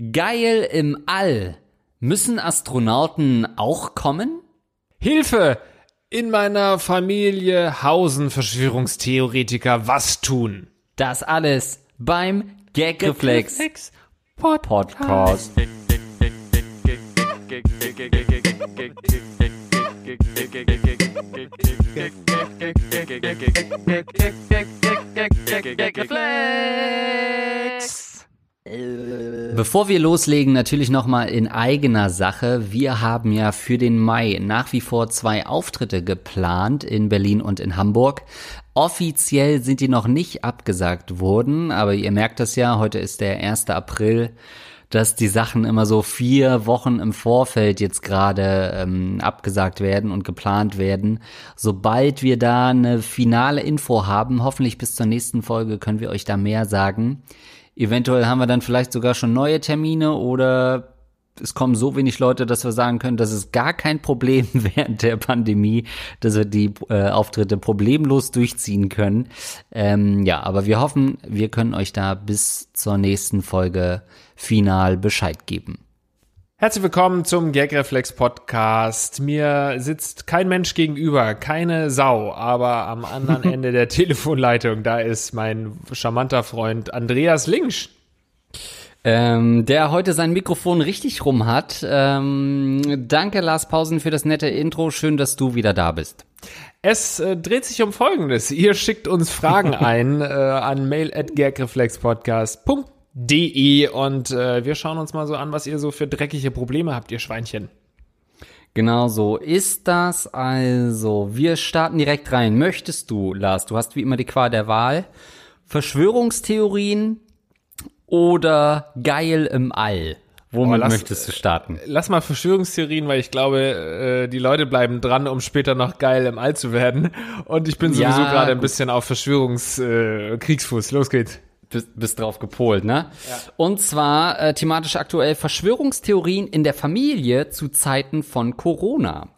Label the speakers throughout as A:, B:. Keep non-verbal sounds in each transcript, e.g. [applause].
A: Geil im All. Müssen Astronauten auch kommen?
B: Hilfe! In meiner Familie hausen Verschwörungstheoretiker. Was tun?
A: Das alles beim Gagreflex Podcast. Bevor wir loslegen, natürlich nochmal in eigener Sache. Wir haben ja für den Mai nach wie vor zwei Auftritte geplant in Berlin und in Hamburg. Offiziell sind die noch nicht abgesagt worden, aber ihr merkt das ja, heute ist der 1. April dass die Sachen immer so vier Wochen im Vorfeld jetzt gerade ähm, abgesagt werden und geplant werden. Sobald wir da eine finale Info haben, hoffentlich bis zur nächsten Folge, können wir euch da mehr sagen. Eventuell haben wir dann vielleicht sogar schon neue Termine oder es kommen so wenig Leute, dass wir sagen können, das ist gar kein Problem [laughs] während der Pandemie, dass wir die äh, Auftritte problemlos durchziehen können. Ähm, ja, aber wir hoffen, wir können euch da bis zur nächsten Folge final Bescheid geben.
B: Herzlich willkommen zum Gagreflex Podcast. Mir sitzt kein Mensch gegenüber, keine Sau, aber am anderen [laughs] Ende der Telefonleitung, da ist mein charmanter Freund Andreas Linksch.
A: Ähm, der heute sein Mikrofon richtig rum hat. Ähm, danke, Lars Pausen, für das nette Intro. Schön, dass du wieder da bist.
B: Es äh, dreht sich um Folgendes. Ihr schickt uns Fragen [laughs] ein äh, an mail at de und äh, wir schauen uns mal so an, was ihr so für dreckige Probleme habt, ihr Schweinchen.
A: Genau so ist das. Also, wir starten direkt rein. Möchtest du, Lars, du hast wie immer die Qual der Wahl, Verschwörungstheorien oder geil im All? Womit lass, möchtest du starten?
B: Lass mal Verschwörungstheorien, weil ich glaube, äh, die Leute bleiben dran, um später noch geil im All zu werden. Und ich bin sowieso ja, gerade ein bisschen auf Verschwörungskriegsfuß. Äh, Los geht's
A: bist, bist drauf gepolt, ne? Ja. Und zwar äh, thematisch aktuell Verschwörungstheorien in der Familie zu Zeiten von Corona.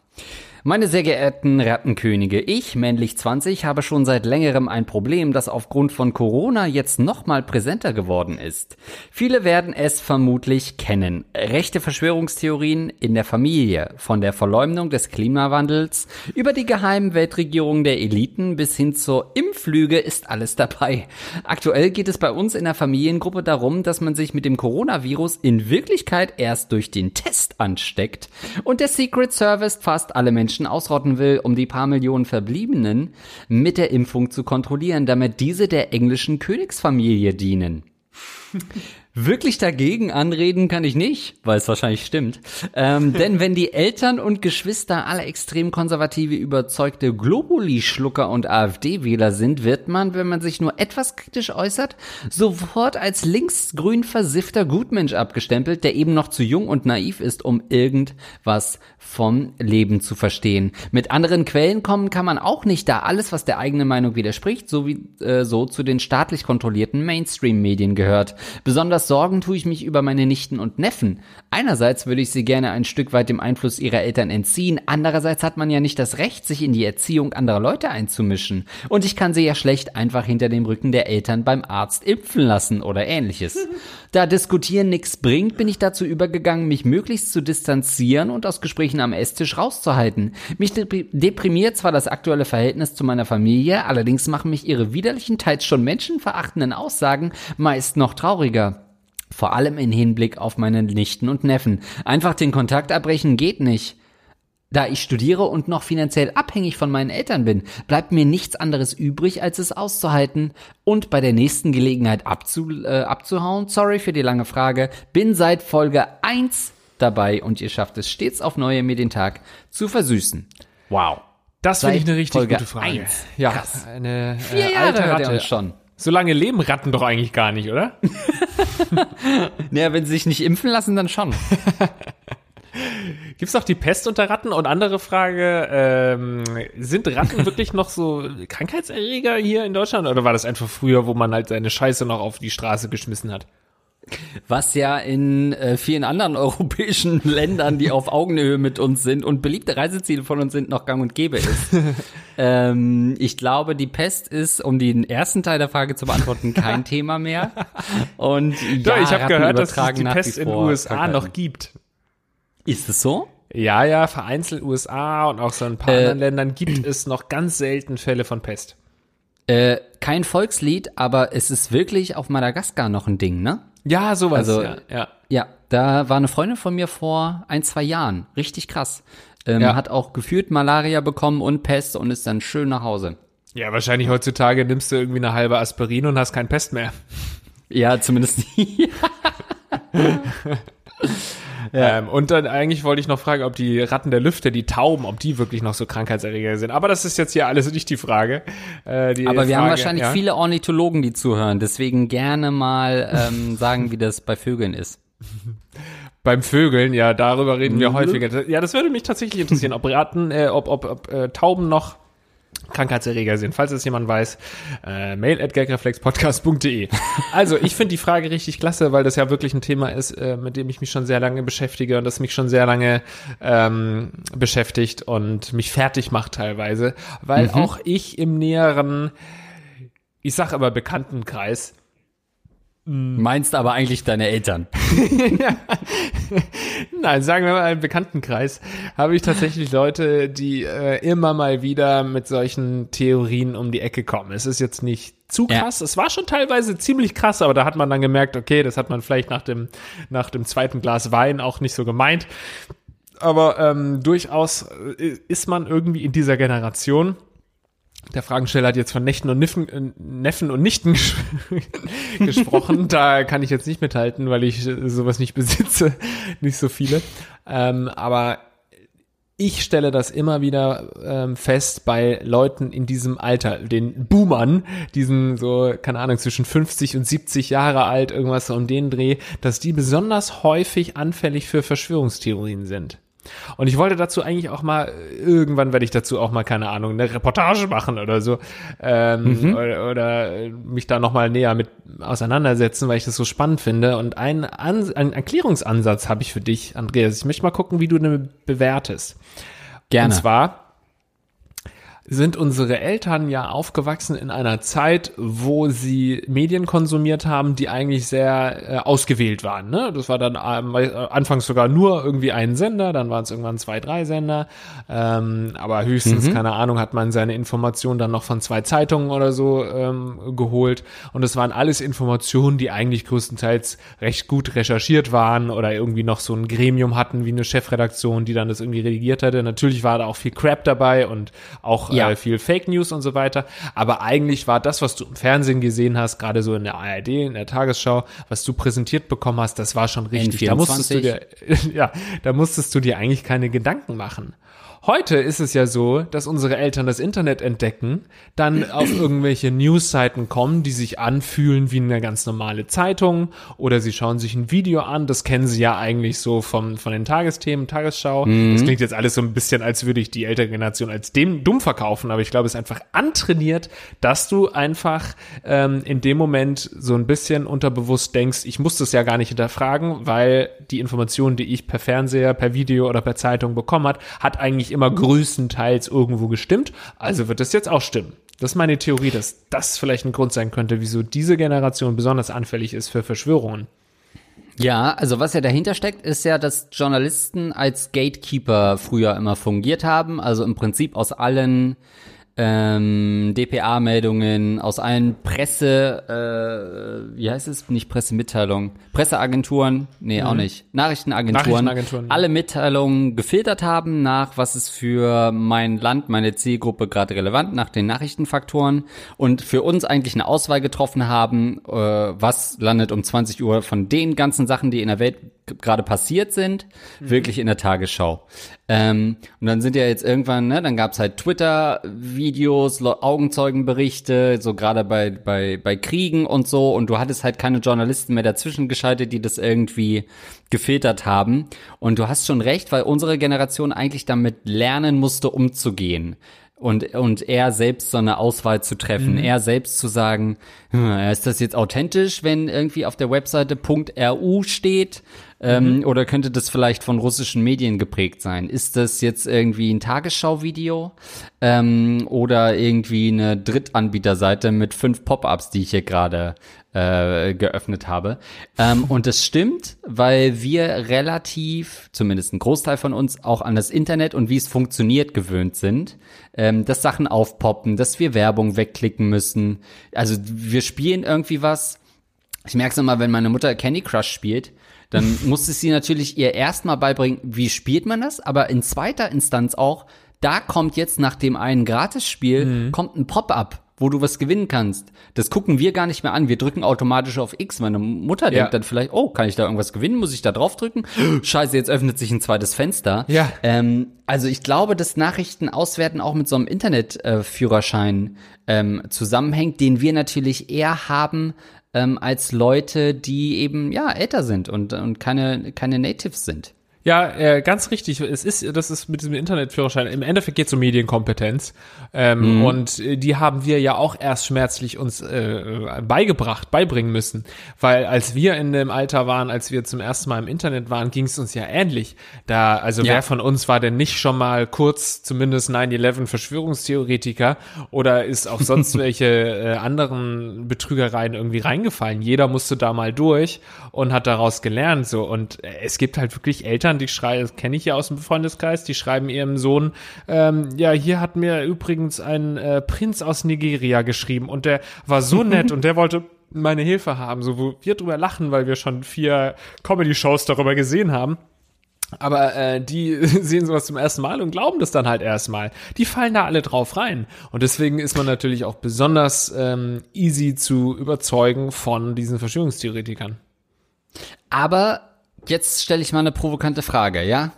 A: Meine sehr geehrten Rattenkönige, ich, männlich 20, habe schon seit längerem ein Problem, das aufgrund von Corona jetzt nochmal präsenter geworden ist. Viele werden es vermutlich kennen. Rechte Verschwörungstheorien in der Familie, von der Verleumdung des Klimawandels über die geheimen Weltregierungen der Eliten bis hin zur Impflüge ist alles dabei. Aktuell geht es bei uns in der Familiengruppe darum, dass man sich mit dem Coronavirus in Wirklichkeit erst durch den Test ansteckt und der Secret Service fast alle Menschen Menschen ausrotten will, um die paar Millionen Verbliebenen mit der Impfung zu kontrollieren, damit diese der englischen Königsfamilie dienen. Wirklich dagegen anreden kann ich nicht, weil es wahrscheinlich stimmt. Ähm, [laughs] denn wenn die Eltern und Geschwister alle extrem konservative, überzeugte Globuli-Schlucker und AfD-Wähler sind, wird man, wenn man sich nur etwas kritisch äußert, sofort als linksgrün versiffter Gutmensch abgestempelt, der eben noch zu jung und naiv ist, um irgendwas vom Leben zu verstehen. Mit anderen Quellen kommen kann man auch nicht, da alles, was der eigenen Meinung widerspricht, so wie äh, so zu den staatlich kontrollierten Mainstream-Medien gehört. Besonders Besonders Sorgen tue ich mich über meine Nichten und Neffen. Einerseits würde ich sie gerne ein Stück weit dem Einfluss ihrer Eltern entziehen, andererseits hat man ja nicht das Recht, sich in die Erziehung anderer Leute einzumischen. Und ich kann sie ja schlecht einfach hinter dem Rücken der Eltern beim Arzt impfen lassen oder ähnliches. Da diskutieren nichts bringt, bin ich dazu übergegangen, mich möglichst zu distanzieren und aus Gesprächen am Esstisch rauszuhalten. Mich deprimiert zwar das aktuelle Verhältnis zu meiner Familie, allerdings machen mich ihre widerlichen, teils schon menschenverachtenden Aussagen meist noch trauriger. Vor allem in Hinblick auf meine Nichten und Neffen. Einfach den Kontakt abbrechen geht nicht. Da ich studiere und noch finanziell abhängig von meinen Eltern bin, bleibt mir nichts anderes übrig, als es auszuhalten und bei der nächsten Gelegenheit abzu, äh, abzuhauen. Sorry für die lange Frage. Bin seit Folge 1 dabei und ihr schafft es stets auf neue, mir den Tag zu versüßen. Wow.
B: Das finde ich eine richtig
A: Folge
B: gute Frage.
A: 1.
B: Ja,
A: Krass.
B: eine äh,
A: Vier Jahre
B: alte Ratte.
A: schon.
B: So lange leben Ratten doch eigentlich gar nicht, oder? [laughs] [laughs]
A: Naja, wenn sie sich nicht impfen lassen, dann schon. [laughs]
B: Gibt's auch die Pest unter Ratten? Und andere Frage, ähm, sind Ratten [laughs] wirklich noch so Krankheitserreger hier in Deutschland? Oder war das einfach früher, wo man halt seine Scheiße noch auf die Straße geschmissen hat?
A: Was ja in äh, vielen anderen [laughs] europäischen Ländern, die auf Augenhöhe mit uns sind und beliebte Reiseziele von uns sind, noch gang und gäbe ist. [laughs] ähm, ich glaube, die Pest ist, um den ersten Teil der Frage zu beantworten, kein [laughs] Thema mehr. Und
B: ja, ich habe gehört, dass es die Pest in den USA noch gibt.
A: Ist es so?
B: Ja, ja, vereinzelt USA und auch so ein paar äh, anderen Ländern gibt es noch ganz selten Fälle von Pest.
A: Äh, kein Volkslied, aber es ist wirklich auf Madagaskar noch ein Ding, ne?
B: Ja, sowas.
A: Also, ja, ja. ja, da war eine Freundin von mir vor ein, zwei Jahren. Richtig krass. Ähm, ja. Hat auch gefühlt Malaria bekommen und Pest und ist dann schön nach Hause.
B: Ja, wahrscheinlich heutzutage nimmst du irgendwie eine halbe Aspirin und hast kein Pest mehr.
A: Ja, zumindest nie. [laughs]
B: Ja. Ähm, und dann eigentlich wollte ich noch fragen, ob die Ratten der Lüfte, die Tauben, ob die wirklich noch so Krankheitserreger sind. Aber das ist jetzt hier alles nicht die Frage.
A: Äh, die Aber wir Frage, haben wahrscheinlich ja? viele Ornithologen, die zuhören. Deswegen gerne mal ähm, [laughs] sagen, wie das bei Vögeln ist.
B: Beim Vögeln, ja, darüber reden wir mhm. häufiger. Ja, das würde mich tatsächlich interessieren, ob Ratten, äh, ob, ob, ob äh, Tauben noch Krankheitserreger sind. Falls es jemand weiß, äh, mail at gagreflexpodcast.de. Also, ich finde die Frage richtig klasse, weil das ja wirklich ein Thema ist, äh, mit dem ich mich schon sehr lange beschäftige und das mich schon sehr lange ähm, beschäftigt und mich fertig macht teilweise, weil mhm. auch ich im näheren, ich sag aber Bekanntenkreis,
A: Meinst aber eigentlich deine Eltern? [laughs]
B: Nein, sagen wir mal im Bekanntenkreis habe ich tatsächlich Leute, die äh, immer mal wieder mit solchen Theorien um die Ecke kommen. Es ist jetzt nicht zu krass. Ja. Es war schon teilweise ziemlich krass, aber da hat man dann gemerkt, okay, das hat man vielleicht nach dem nach dem zweiten Glas Wein auch nicht so gemeint. Aber ähm, durchaus äh, ist man irgendwie in dieser Generation der Fragensteller hat jetzt von Nächten und Niffen, äh, Neffen und Nichten [laughs] gesprochen. da kann ich jetzt nicht mithalten, weil ich äh, sowas nicht besitze. [laughs] nicht so viele. Ähm, aber ich stelle das immer wieder ähm, fest bei Leuten in diesem Alter, den Boomern, diesen so, keine Ahnung, zwischen 50 und 70 Jahre alt, irgendwas so um den Dreh, dass die besonders häufig anfällig für Verschwörungstheorien sind. Und ich wollte dazu eigentlich auch mal, irgendwann werde ich dazu auch mal, keine Ahnung, eine Reportage machen oder so. Ähm, mhm. oder, oder mich da nochmal näher mit auseinandersetzen, weil ich das so spannend finde. Und ein, An ein Erklärungsansatz habe ich für dich, Andreas. Ich möchte mal gucken, wie du den bewertest.
A: Gerne.
B: Und zwar, sind unsere Eltern ja aufgewachsen in einer Zeit, wo sie Medien konsumiert haben, die eigentlich sehr äh, ausgewählt waren. Ne? Das war dann ähm, anfangs sogar nur irgendwie ein Sender, dann waren es irgendwann zwei, drei Sender, ähm, aber höchstens, mhm. keine Ahnung, hat man seine Informationen dann noch von zwei Zeitungen oder so ähm, geholt. Und es waren alles Informationen, die eigentlich größtenteils recht gut recherchiert waren oder irgendwie noch so ein Gremium hatten wie eine Chefredaktion, die dann das irgendwie redigiert hatte. Natürlich war da auch viel Crap dabei und auch ja. äh, viel Fake News und so weiter. Aber eigentlich war das, was du im Fernsehen gesehen hast, gerade so in der ARD, in der Tagesschau, was du präsentiert bekommen hast, das war schon richtig.
A: N24.
B: Da musstest du dir, [laughs] ja, da musstest du dir eigentlich keine Gedanken machen. Heute ist es ja so, dass unsere Eltern das Internet entdecken, dann auf irgendwelche Newsseiten kommen, die sich anfühlen wie eine ganz normale Zeitung oder sie schauen sich ein Video an, das kennen sie ja eigentlich so vom, von den Tagesthemen, Tagesschau. Mhm. Das klingt jetzt alles so ein bisschen, als würde ich die ältere Generation als dem dumm verkaufen, aber ich glaube, es ist einfach antrainiert, dass du einfach ähm, in dem Moment so ein bisschen unterbewusst denkst, ich muss das ja gar nicht hinterfragen, weil die Informationen, die ich per Fernseher, per Video oder per Zeitung bekommen hat, hat eigentlich immer größtenteils irgendwo gestimmt, also wird das jetzt auch stimmen. Das ist meine Theorie, dass das vielleicht ein Grund sein könnte, wieso diese Generation besonders anfällig ist für Verschwörungen.
A: Ja, also was ja dahinter steckt, ist ja, dass Journalisten als Gatekeeper früher immer fungiert haben. Also im Prinzip aus allen ähm, DPA-Meldungen, aus allen Presse, äh, wie heißt es? Nicht Pressemitteilungen, Presseagenturen, nee, mhm. auch nicht, Nachrichtenagenturen, Nachrichtenagenturen, alle Mitteilungen gefiltert haben nach, was ist für mein Land, meine Zielgruppe gerade relevant, nach den Nachrichtenfaktoren und für uns eigentlich eine Auswahl getroffen haben, äh, was landet um 20 Uhr von den ganzen Sachen, die in der Welt gerade passiert sind, mhm. wirklich in der Tagesschau. Ähm, und dann sind ja jetzt irgendwann, ne, dann gab's halt Twitter-Videos, Augenzeugenberichte, so gerade bei, bei, bei Kriegen und so, und du hattest halt keine Journalisten mehr dazwischen geschaltet, die das irgendwie gefiltert haben. Und du hast schon recht, weil unsere Generation eigentlich damit lernen musste, umzugehen und, und er selbst so eine Auswahl zu treffen, er selbst zu sagen, hm, ist das jetzt authentisch, wenn irgendwie auf der Webseite .ru steht, ähm, oder könnte das vielleicht von russischen Medien geprägt sein? Ist das jetzt irgendwie ein Tagesschau-Video ähm, oder irgendwie eine Drittanbieterseite mit fünf Pop-ups, die ich hier gerade äh, geöffnet habe. Ähm, [laughs] und das stimmt, weil wir relativ, zumindest ein Großteil von uns, auch an das Internet und wie es funktioniert gewöhnt sind, ähm, dass Sachen aufpoppen, dass wir Werbung wegklicken müssen. Also wir spielen irgendwie was. Ich merke es immer, wenn meine Mutter Candy Crush spielt, dann muss es sie natürlich ihr erstmal beibringen, wie spielt man das, aber in zweiter Instanz auch, da kommt jetzt nach dem einen Gratisspiel, kommt ein Pop-up wo du was gewinnen kannst. Das gucken wir gar nicht mehr an. Wir drücken automatisch auf X. Meine Mutter
B: Ja.
A: denkt dann vielleicht, oh, kann ich da irgendwas gewinnen? Muss ich da drauf drücken? [gasps] Scheiße, jetzt öffnet sich ein zweites Fenster.
B: Ja.
A: Ähm, also ich glaube, dass Nachrichten auswerten auch mit so einem Internetführerschein ähm, zusammenhängt, den wir natürlich eher haben ähm, als Leute, die eben ja älter sind und, und keine, keine Natives sind.
B: Ja, äh, ganz richtig. Es ist, das ist mit diesem Internetführerschein. Im Endeffekt geht es um Medienkompetenz. Ähm, Und äh, die haben wir ja auch erst schmerzlich uns äh, beigebracht, beibringen müssen. Weil als wir in dem Alter waren, als wir zum ersten Mal im Internet waren, ging es uns ja ähnlich. Da, also
A: Ja.
B: wer von uns war denn nicht schon mal kurz zumindest 9-11 Verschwörungstheoretiker oder ist auf sonst [laughs] welche äh, anderen Betrügereien irgendwie reingefallen? Jeder musste da mal durch und hat daraus gelernt. So und äh, es gibt halt wirklich Eltern, die schreiben, das kenne ich ja aus dem Freundeskreis, die schreiben ihrem Sohn, ähm, ja, hier hat mir übrigens ein äh, Prinz aus Nigeria geschrieben und der war so [laughs] nett und der wollte meine Hilfe haben, so wo wir drüber lachen, weil wir schon vier Comedy-Shows darüber gesehen haben. Aber äh, die [laughs] sehen sowas zum ersten Mal und glauben das dann halt erstmal. Die fallen da alle drauf rein. Und deswegen ist man natürlich auch besonders ähm, easy zu überzeugen von diesen Verschwörungstheoretikern.
A: Aber jetzt stelle ich mal eine provokante Frage, ja?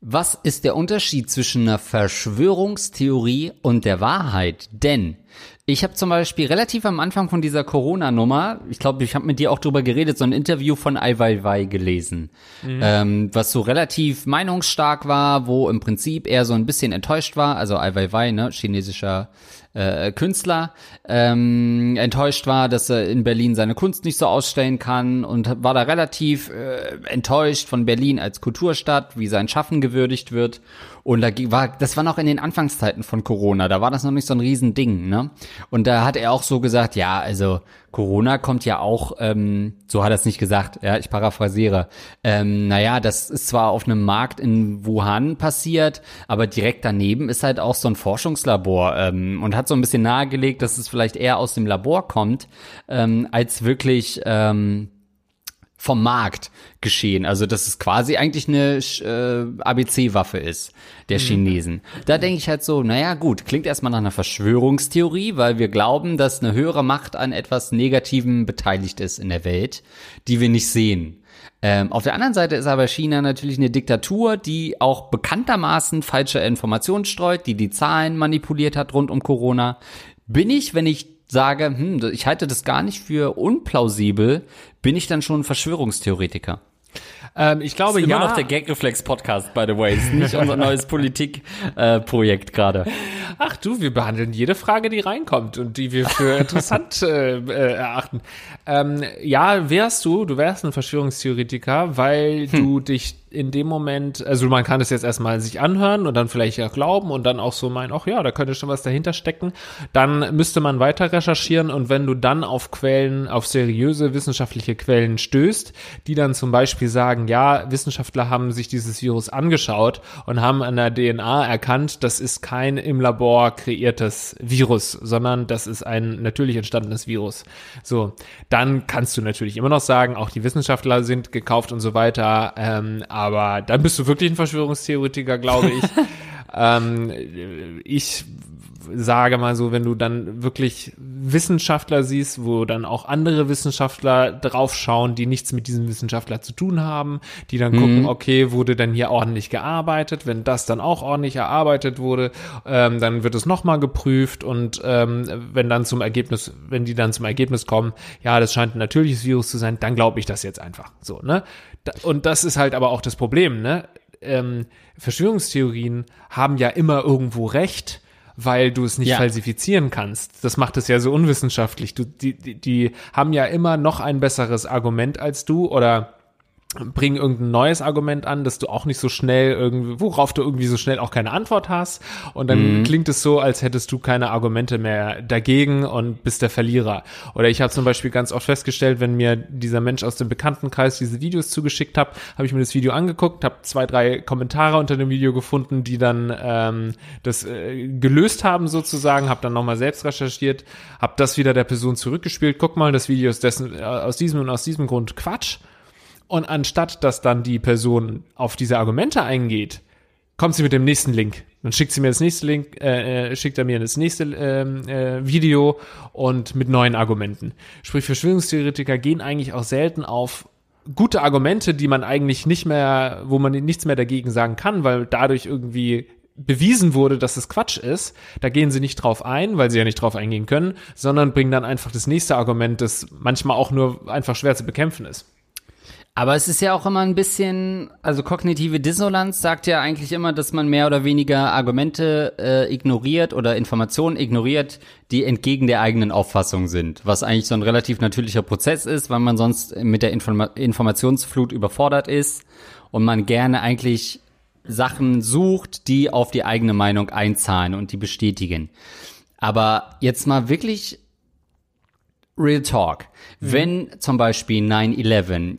A: Was ist der Unterschied zwischen einer Verschwörungstheorie und der Wahrheit? Denn ich habe zum Beispiel relativ am Anfang von dieser Corona-Nummer, ich glaube, ich habe mit dir auch drüber geredet, so ein Interview von Ai Weiwei gelesen, ähm, was so relativ meinungsstark war, wo im Prinzip er so ein bisschen enttäuscht war, also Ai Weiwei, ne, chinesischer äh, Künstler, ähm, enttäuscht war, dass er in Berlin seine Kunst nicht so ausstellen kann und war da relativ äh, enttäuscht von Berlin als Kulturstadt, wie sein Schaffen gewürdigt wird. Und da war, das war noch in den Anfangszeiten von Corona, da war das noch nicht so ein Riesending, ne? Und da hat er auch so gesagt, ja, also Corona kommt ja auch, ähm, so hat er es nicht gesagt, ja, ich paraphrasiere. Ähm, naja, das ist zwar auf einem Markt in Wuhan passiert, aber direkt daneben ist halt auch so ein Forschungslabor ähm, und hat so ein bisschen nahegelegt, dass es vielleicht eher aus dem Labor kommt, ähm, als wirklich ähm, vom Markt geschehen. Also dass es quasi eigentlich eine äh, ABC-Waffe ist, der Chinesen. Da denke ich halt so, naja gut, klingt erstmal nach einer Verschwörungstheorie, weil wir glauben, dass eine höhere Macht an etwas Negativem beteiligt ist in der Welt, die wir nicht sehen. Ähm, auf der anderen Seite ist aber China natürlich eine Diktatur, die auch bekanntermaßen falsche Informationen streut, die die Zahlen manipuliert hat rund um Corona. Bin ich, wenn ich sage, hm, ich halte das gar nicht für unplausibel, bin ich dann schon ein Verschwörungstheoretiker.
B: Ähm, ich glaube,
A: Immer
B: ja.
A: noch der Gagreflex-Podcast, by the way. Ist nicht unser neues Politikprojekt gerade.
B: Ach du, wir behandeln jede Frage, die reinkommt und die wir für [laughs] interessant äh, äh, erachten. Ähm, ja, wärst du, du wärst ein Verschwörungstheoretiker, weil du dich in dem Moment, also man kann es jetzt erstmal sich anhören und dann vielleicht auch glauben und dann auch so meinen, ach ja, da könnte schon was dahinter stecken. Dann müsste man weiter recherchieren und wenn du dann auf Quellen, auf seriöse wissenschaftliche Quellen stößt, die dann zum Beispiel sagen, ja, Wissenschaftler haben sich dieses Virus angeschaut und haben an der DNA erkannt, das ist kein im Labor kreiertes Virus, sondern das ist ein natürlich entstandenes Virus. So, dann kannst du natürlich immer noch sagen, auch die Wissenschaftler sind gekauft und so weiter, ähm, aber dann bist du wirklich ein Verschwörungstheoretiker, glaube ich. [laughs] ähm, ich sage mal so, wenn du dann wirklich Wissenschaftler siehst, wo dann auch andere Wissenschaftler draufschauen, die nichts mit diesem Wissenschaftler zu tun haben, die dann gucken, okay, wurde denn hier ordentlich gearbeitet? Wenn das dann auch ordentlich erarbeitet wurde, ähm, dann wird es nochmal geprüft und ähm, wenn dann zum Ergebnis, wenn die dann zum Ergebnis kommen, ja, das scheint ein natürliches Virus zu sein, dann glaube ich das jetzt einfach. So, ne? Und das ist halt aber auch das Problem, ne? Ähm, Verschwörungstheorien haben ja immer irgendwo recht weil du es nicht
A: Ja.
B: falsifizieren kannst. Das macht es ja so unwissenschaftlich. Du, die, die, die haben ja immer noch ein besseres Argument als du oder bringen irgendein neues Argument an, dass du auch nicht so schnell irgendwie, worauf du irgendwie so schnell auch keine Antwort hast. Und dann klingt es so, als hättest du keine Argumente mehr dagegen und bist der Verlierer. Oder ich habe zum Beispiel ganz oft festgestellt, wenn mir dieser Mensch aus dem Bekanntenkreis diese Videos zugeschickt hat, habe ich mir das Video angeguckt, habe zwei, drei Kommentare unter dem Video gefunden, die dann ähm, das äh, gelöst haben sozusagen, habe dann nochmal selbst recherchiert, habe das wieder der Person zurückgespielt. Guck mal, das Video ist dessen, äh, aus diesem und aus diesem Grund Quatsch. Und anstatt dass dann die Person auf diese Argumente eingeht, kommt sie mit dem nächsten Link. Dann schickt sie mir das nächste Link, äh, äh, schickt er mir das nächste ähm, äh, Video und mit neuen Argumenten. Sprich, Verschwörungstheoretiker gehen eigentlich auch selten auf gute Argumente, die man eigentlich nicht mehr, wo man nichts mehr dagegen sagen kann, weil dadurch irgendwie bewiesen wurde, dass es Quatsch ist, da gehen sie nicht drauf ein, weil sie ja nicht drauf eingehen können, sondern bringen dann einfach das nächste Argument, das manchmal auch nur einfach schwer zu bekämpfen ist.
A: Aber es ist ja auch immer ein bisschen, also kognitive Dissonanz sagt ja eigentlich immer, dass man mehr oder weniger Argumente äh, ignoriert oder Informationen ignoriert, die entgegen der eigenen Auffassung sind. Was eigentlich so ein relativ natürlicher Prozess ist, weil man sonst mit der Informa Informationsflut überfordert ist und man gerne eigentlich Sachen sucht, die auf die eigene Meinung einzahlen und die bestätigen. Aber jetzt mal wirklich Real Talk. Wenn zum Beispiel 9-11 äh,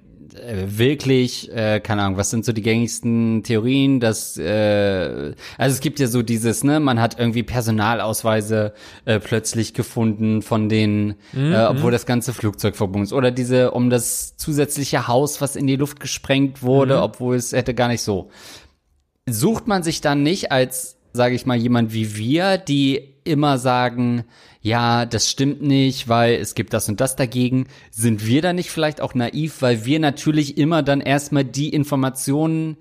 A: wirklich, äh, keine Ahnung, was sind so die gängigsten Theorien, dass, äh, also es gibt ja so dieses, ne, man hat irgendwie Personalausweise äh, plötzlich gefunden von den, äh, obwohl das ganze Flugzeug verbunden ist. Oder diese, um das zusätzliche Haus, was in die Luft gesprengt wurde, obwohl es hätte gar nicht so. Sucht man sich dann nicht als, sage ich mal, jemand wie wir, die immer sagen, ja, das stimmt nicht, weil es gibt das und das dagegen. Sind wir da nicht vielleicht auch naiv, weil wir natürlich immer dann erstmal die Informationen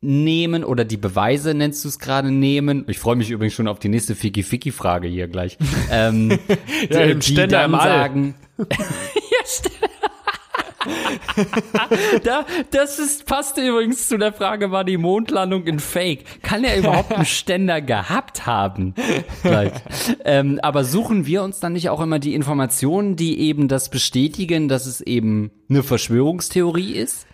A: nehmen oder die Beweise, nennst du es gerade, nehmen. Ich freue mich übrigens schon auf die nächste Fiki-Fiki-Frage hier gleich. [laughs] ähm,
B: Ja, im
A: die
B: Ständer
A: dann sagen, [laughs] [laughs] ja, [laughs] da, das ist, passt übrigens zu der Frage, war die Mondlandung ein Fake? Kann er überhaupt einen [laughs] Ständer gehabt haben? Ähm, aber suchen wir uns dann nicht auch immer die Informationen, die eben das bestätigen, dass es eben eine Verschwörungstheorie ist?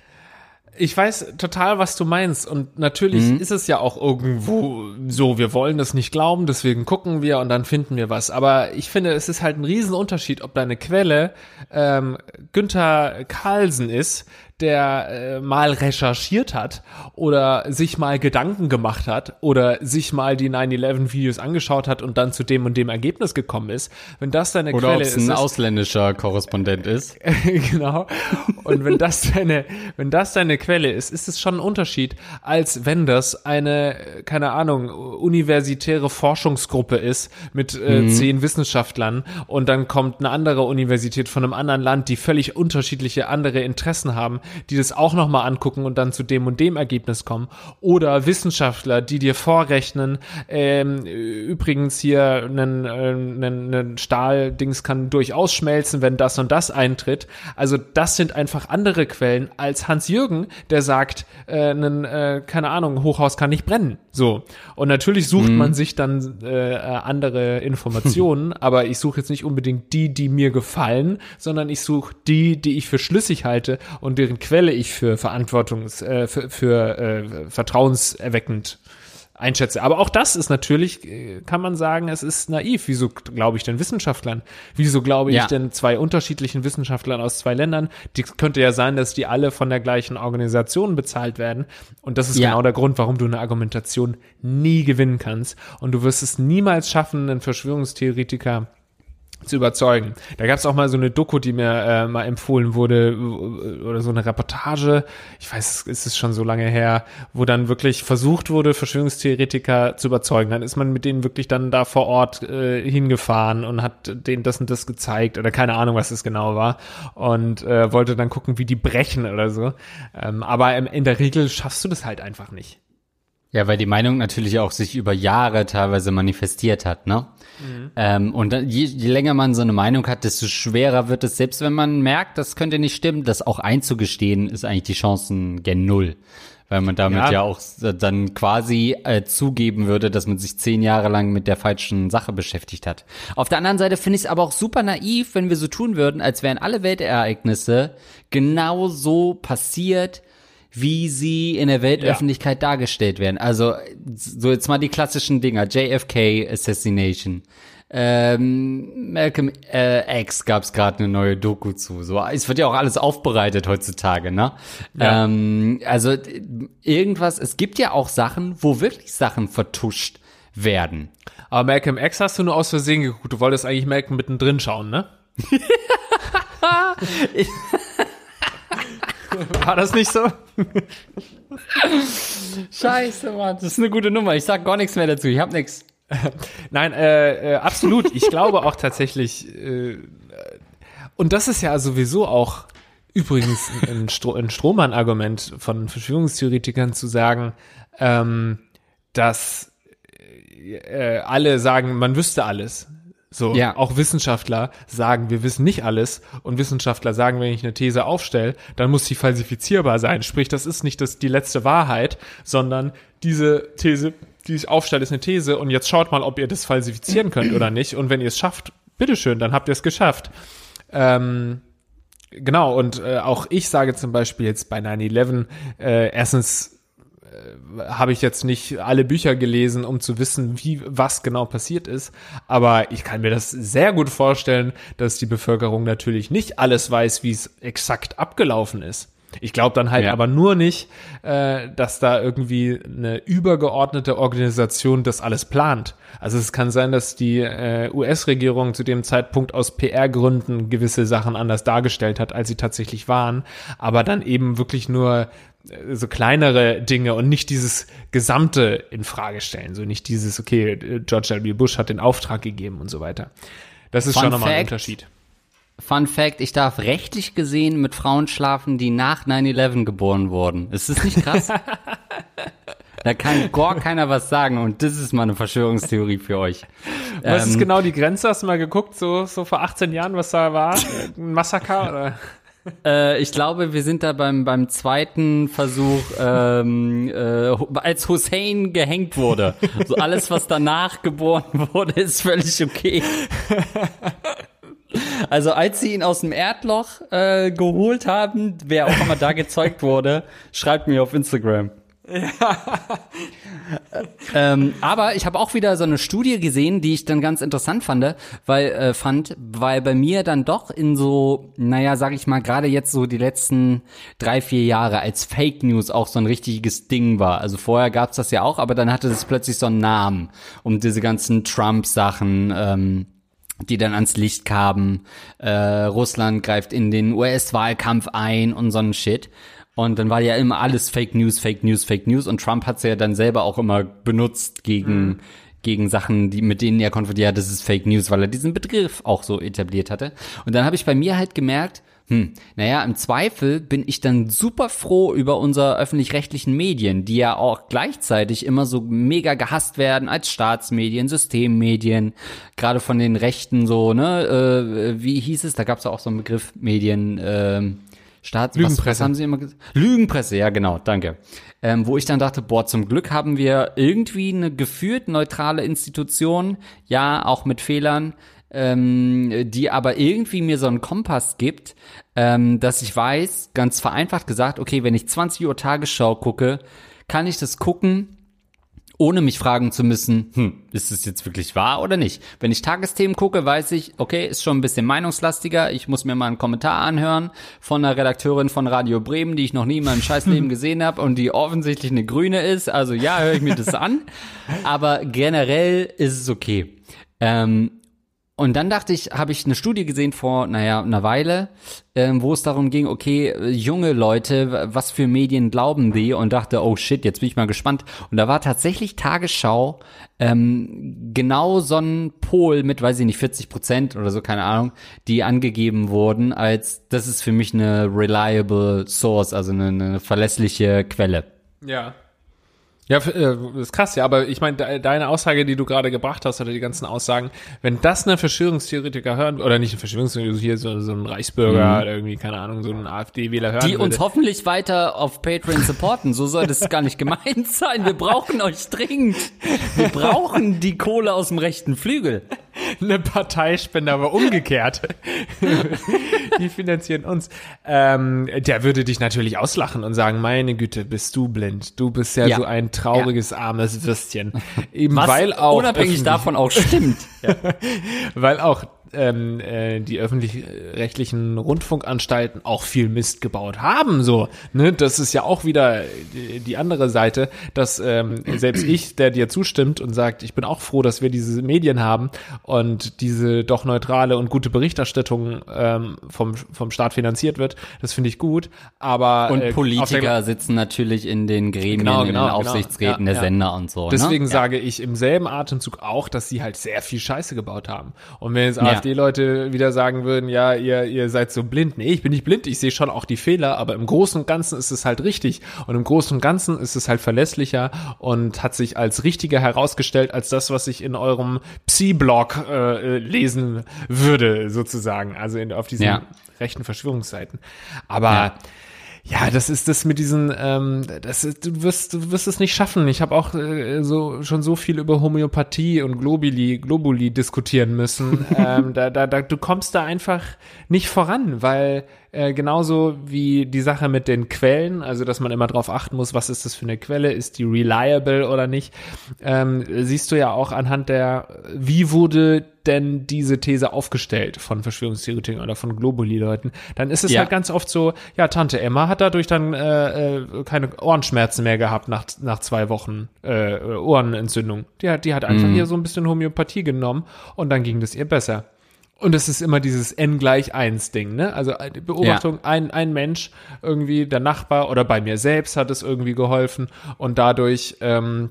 B: Ich weiß total, was du meinst. Und natürlich ist es ja auch irgendwo so, wir wollen das nicht glauben, deswegen gucken wir und dann finden wir was. Aber ich finde, es ist halt ein Riesenunterschied, ob deine Quelle ähm, Günther Carlsen ist, der äh, mal recherchiert hat oder sich mal Gedanken gemacht hat oder sich mal die 9-11-Videos angeschaut hat und dann zu dem und dem Ergebnis gekommen ist. Wenn das deine
A: Oder
B: Quelle
A: es
B: ist,
A: ein
B: ist
A: ausländischer Korrespondent ist? [laughs]
B: genau. Und wenn das deine, wenn das deine Quelle ist, ist es schon ein Unterschied, als wenn das eine, keine Ahnung, universitäre Forschungsgruppe ist mit äh, zehn Wissenschaftlern und dann kommt eine andere Universität von einem anderen Land, die völlig unterschiedliche andere Interessen haben, die das auch nochmal angucken und dann zu dem und dem Ergebnis kommen. Oder Wissenschaftler, die dir vorrechnen, ähm, übrigens hier einen, äh, einen, einen Stahldings kann durchaus schmelzen, wenn das und das eintritt. Also das sind einfach andere Quellen als Hans-Jürgen, der sagt, äh, einen, äh, keine Ahnung, Hochhaus kann nicht brennen. So. Und natürlich sucht man sich dann äh, andere Informationen, [laughs] aber ich suche jetzt nicht unbedingt die, die mir gefallen, sondern ich suche die, die ich für schlüssig halte und deren Quelle ich für verantwortungs, äh, für, für äh, vertrauenserweckend einschätze. Aber auch das ist natürlich, äh, kann man sagen, es ist naiv. Wieso glaube ich denn Wissenschaftlern? Wieso glaube
A: Ja.
B: ich denn zwei unterschiedlichen Wissenschaftlern aus zwei Ländern? Die könnte ja sein, dass die alle von der gleichen Organisation bezahlt werden. Und das ist
A: Ja.
B: genau der Grund, warum du eine Argumentation nie gewinnen kannst. Und du wirst es niemals schaffen, einen Verschwörungstheoretiker zu überzeugen. Da gab es auch mal so eine Doku, die mir äh, mal empfohlen wurde, oder so eine Reportage, ich weiß, es ist schon so lange her, wo dann wirklich versucht wurde, Verschwörungstheoretiker zu überzeugen. Dann ist man mit denen wirklich dann da vor Ort äh, hingefahren und hat denen das und das gezeigt oder keine Ahnung, was es genau war und äh, wollte dann gucken, wie die brechen oder so. Ähm, aber in der Regel schaffst du das halt einfach nicht.
A: Ja, weil die Meinung natürlich auch sich über Jahre teilweise manifestiert hat, ne? Mhm. Ähm, und je, je länger man so eine Meinung hat, desto schwerer wird es, selbst wenn man merkt, das könnte nicht stimmen, das auch einzugestehen, ist eigentlich die Chancen gen Null. Weil man damit ja, ja auch dann quasi äh, zugeben würde, dass man sich zehn Jahre lang mit der falschen Sache beschäftigt hat. Auf der anderen Seite finde ich es aber auch super naiv, wenn wir so tun würden, als wären alle Weltereignisse genau so passiert, wie sie in der Weltöffentlichkeit ja. dargestellt werden. Also so jetzt mal die klassischen Dinger, JFK Assassination. Ähm, Malcolm äh, X gab es gerade eine neue Doku zu. So, es wird ja auch alles aufbereitet heutzutage, ne? Ja. Ähm, also irgendwas. Es gibt ja auch Sachen, wo wirklich Sachen vertuscht werden.
B: Aber Malcolm X hast du nur aus Versehen geguckt. Du wolltest eigentlich Malcolm mittendrin schauen, ne? [laughs] [laughs] War das nicht so?
A: Scheiße, Mann. Das ist eine gute Nummer. Ich sag gar nichts mehr dazu. Ich hab nichts. [laughs]
B: Nein, äh, äh, absolut. Ich glaube auch tatsächlich, äh, und das ist ja sowieso auch übrigens ein, Stro ein Strohmann-Argument von Verschwörungstheoretikern zu sagen, ähm, dass äh, alle sagen, man wüsste alles. So, ja. auch Wissenschaftler sagen, wir wissen nicht alles und Wissenschaftler sagen, wenn ich eine These aufstelle, dann muss sie falsifizierbar sein. Sprich, das ist nicht das, die letzte Wahrheit, sondern diese These, die ich aufstelle, ist eine These und jetzt schaut mal, ob ihr das falsifizieren [clears throat] könnt oder nicht. Und wenn ihr es schafft, bitteschön, dann habt ihr es geschafft. Ähm, genau, und äh, auch ich sage zum Beispiel jetzt bei 9-11, äh, erstens habe ich jetzt nicht alle Bücher gelesen, um zu wissen, wie was genau passiert ist. Aber ich kann mir das sehr gut vorstellen, dass die Bevölkerung natürlich nicht alles weiß, wie es exakt abgelaufen ist. Ich glaube dann halt ja. aber nur nicht, äh, dass da irgendwie eine übergeordnete Organisation das alles plant. Also es kann sein, dass die äh, US-Regierung zu dem Zeitpunkt aus PR-Gründen gewisse Sachen anders dargestellt hat, als sie tatsächlich waren, aber dann eben wirklich nur äh, so kleinere Dinge und nicht dieses Gesamte in Frage stellen. So nicht dieses, okay, George W. Bush hat den Auftrag gegeben und so weiter. Das ist Fun schon nochmal ein Unterschied.
A: Fun Fact, ich darf rechtlich gesehen mit Frauen schlafen, die nach 9-11 geboren wurden. Ist das nicht krass? [laughs] da kann gar keiner was sagen und das ist mal eine Verschwörungstheorie für euch.
B: Was ähm, ist genau die Grenze? Hast du mal geguckt, so, so vor 18 Jahren, was da war? Ein Massaker oder?
A: Äh, ich glaube, wir sind da beim, beim zweiten Versuch, ähm, äh, als Hussein gehängt wurde. So alles, was danach geboren wurde, ist völlig okay. Also als sie ihn aus dem Erdloch äh, geholt haben, wer auch immer da gezeugt wurde, schreibt mir auf Instagram. [laughs] Ähm, aber ich habe auch wieder so eine Studie gesehen, die ich dann ganz interessant fand, weil äh, fand, weil bei mir dann doch in so, naja, sag ich mal, gerade jetzt so die letzten drei vier Jahre als Fake News auch so ein richtiges Ding war. Also vorher gab's das ja auch, aber dann hatte es plötzlich so einen Namen um diese ganzen Trump-Sachen. Ähm, die dann ans Licht kamen. Äh, Russland greift in den US-Wahlkampf ein und so ein Shit. Und dann war ja immer alles Fake News, Fake News, Fake News. Und Trump hat es ja dann selber auch immer benutzt gegen, mhm. gegen Sachen, die, mit denen er konfrontiert, ja, das ist Fake News, weil er diesen Begriff auch so etabliert hatte. Und dann habe ich bei mir halt gemerkt, hm, naja, im Zweifel bin ich dann super froh über unsere öffentlich-rechtlichen Medien, die ja auch gleichzeitig immer so mega gehasst werden als Staatsmedien, Systemmedien, gerade von den Rechten so, ne, äh, wie hieß es, da gab es auch so einen Begriff Medien, äh, Staats
B: Lügenpresse. Was,
A: was haben sie immer gesagt? Lügenpresse, ja genau, danke. Ähm, wo ich dann dachte, boah, zum Glück haben wir irgendwie eine gefühlt neutrale Institution, ja, auch mit Fehlern, ähm, die aber irgendwie mir so einen Kompass gibt, ähm, dass ich weiß, ganz vereinfacht gesagt, okay, wenn ich 20 Uhr Tagesschau gucke, kann ich das gucken, ohne mich fragen zu müssen, hm, ist es jetzt wirklich wahr oder nicht? Wenn ich Tagesthemen gucke, weiß ich, okay, ist schon ein bisschen meinungslastiger. Ich muss mir mal einen Kommentar anhören von einer Redakteurin von Radio Bremen, die ich noch nie in meinem Scheißleben [laughs] gesehen habe und die offensichtlich eine Grüne ist. Also ja, höre ich mir das an. [laughs] Aber generell ist es okay. Ähm, und dann dachte ich, habe ich eine Studie gesehen vor, naja, einer Weile, ähm, wo es darum ging, okay, junge Leute, was für Medien glauben die? Und dachte, oh shit, jetzt bin ich mal gespannt. Und da war tatsächlich Tagesschau ähm, genau so ein Pol mit, weiß ich nicht, 40 Prozent oder so, keine Ahnung, die angegeben wurden, als das ist für mich eine reliable Source, also eine, eine verlässliche Quelle.
B: Ja. Ja, äh, ist krass, ja, aber ich meine, de deine Aussage, die du gerade gebracht hast, oder die ganzen Aussagen, wenn das eine Verschwörungstheoretiker hören, oder nicht ein Verschwörungstheoretiker, hier so, so ein Reichsbürger, mhm. irgendwie, keine Ahnung, so ein AfD-Wähler hören
A: Die würde. uns hoffentlich weiter auf Patreon supporten, so soll das gar nicht gemeint sein. Wir brauchen euch dringend. Wir brauchen die Kohle aus dem rechten Flügel. [laughs]
B: Eine Parteispende, aber umgekehrt. [laughs] die finanzieren uns. Ähm, der würde dich natürlich auslachen und sagen, meine Güte, bist du blind. Du bist ja, ja. so ein trauriges, ja. armes Würstchen. [laughs]
A: Eben Was weil auch unabhängig davon auch stimmt. ja.
B: Weil auch ähm, äh, die öffentlich-rechtlichen Rundfunkanstalten auch viel Mist gebaut haben. So, ne, das ist ja auch wieder die, andere Seite, dass ähm, selbst ich, der dir zustimmt und sagt, ich bin auch froh, dass wir diese Medien haben und diese doch neutrale und gute Berichterstattung ähm, vom vom Staat finanziert wird, das finde ich gut. Aber
A: und äh, Politiker sitzen natürlich in den Gremien, genau, genau, in den genau, Aufsichtsräten genau, ja, der Sender ja. und so.
B: Ne? Deswegen ne? sage ich im selben Atemzug auch, dass sie halt sehr viel Scheiße gebaut haben. Und wenn jetzt ja. AfD-Leute wieder sagen würden, ja, ihr, ihr seid so blind. Nee, ich bin nicht blind, ich sehe schon auch die Fehler, aber im Großen und Ganzen ist es halt richtig. Und im Großen und Ganzen ist es halt verlässlicher und hat sich als richtiger herausgestellt, als das, was ich in eurem Psi-Blog äh, lesen würde, sozusagen. Also in, auf diesen ja. rechten Verschwörungsseiten. Aber ja. Ja, das ist das mit diesen, ähm, das ist, du wirst, du wirst es nicht schaffen. Ich habe auch äh, so schon so viel über Homöopathie und Globuli, Globuli diskutieren müssen. [laughs] ähm, da, da, da, du kommst da einfach nicht voran, weil äh, genauso wie die Sache mit den Quellen, also dass man immer darauf achten muss, was ist das für eine Quelle, ist die reliable oder nicht, ähm, siehst du ja auch anhand der, wie wurde denn diese These aufgestellt von Verschwörungstheoretikern oder von Globuli-Leuten, dann ist es ja. halt ganz oft so, ja, Tante Emma hat dadurch dann äh, äh, keine Ohrenschmerzen mehr gehabt nach, nach zwei Wochen äh, Ohrenentzündung. Die hat, die hat einfach mhm. hier so ein bisschen Homöopathie genommen und dann ging das ihr besser. Und es ist immer dieses n gleich eins Ding, ne? Also äh, die Beobachtung, ja. ein, ein Mensch, irgendwie der Nachbar oder bei mir selbst hat es irgendwie geholfen und dadurch ähm,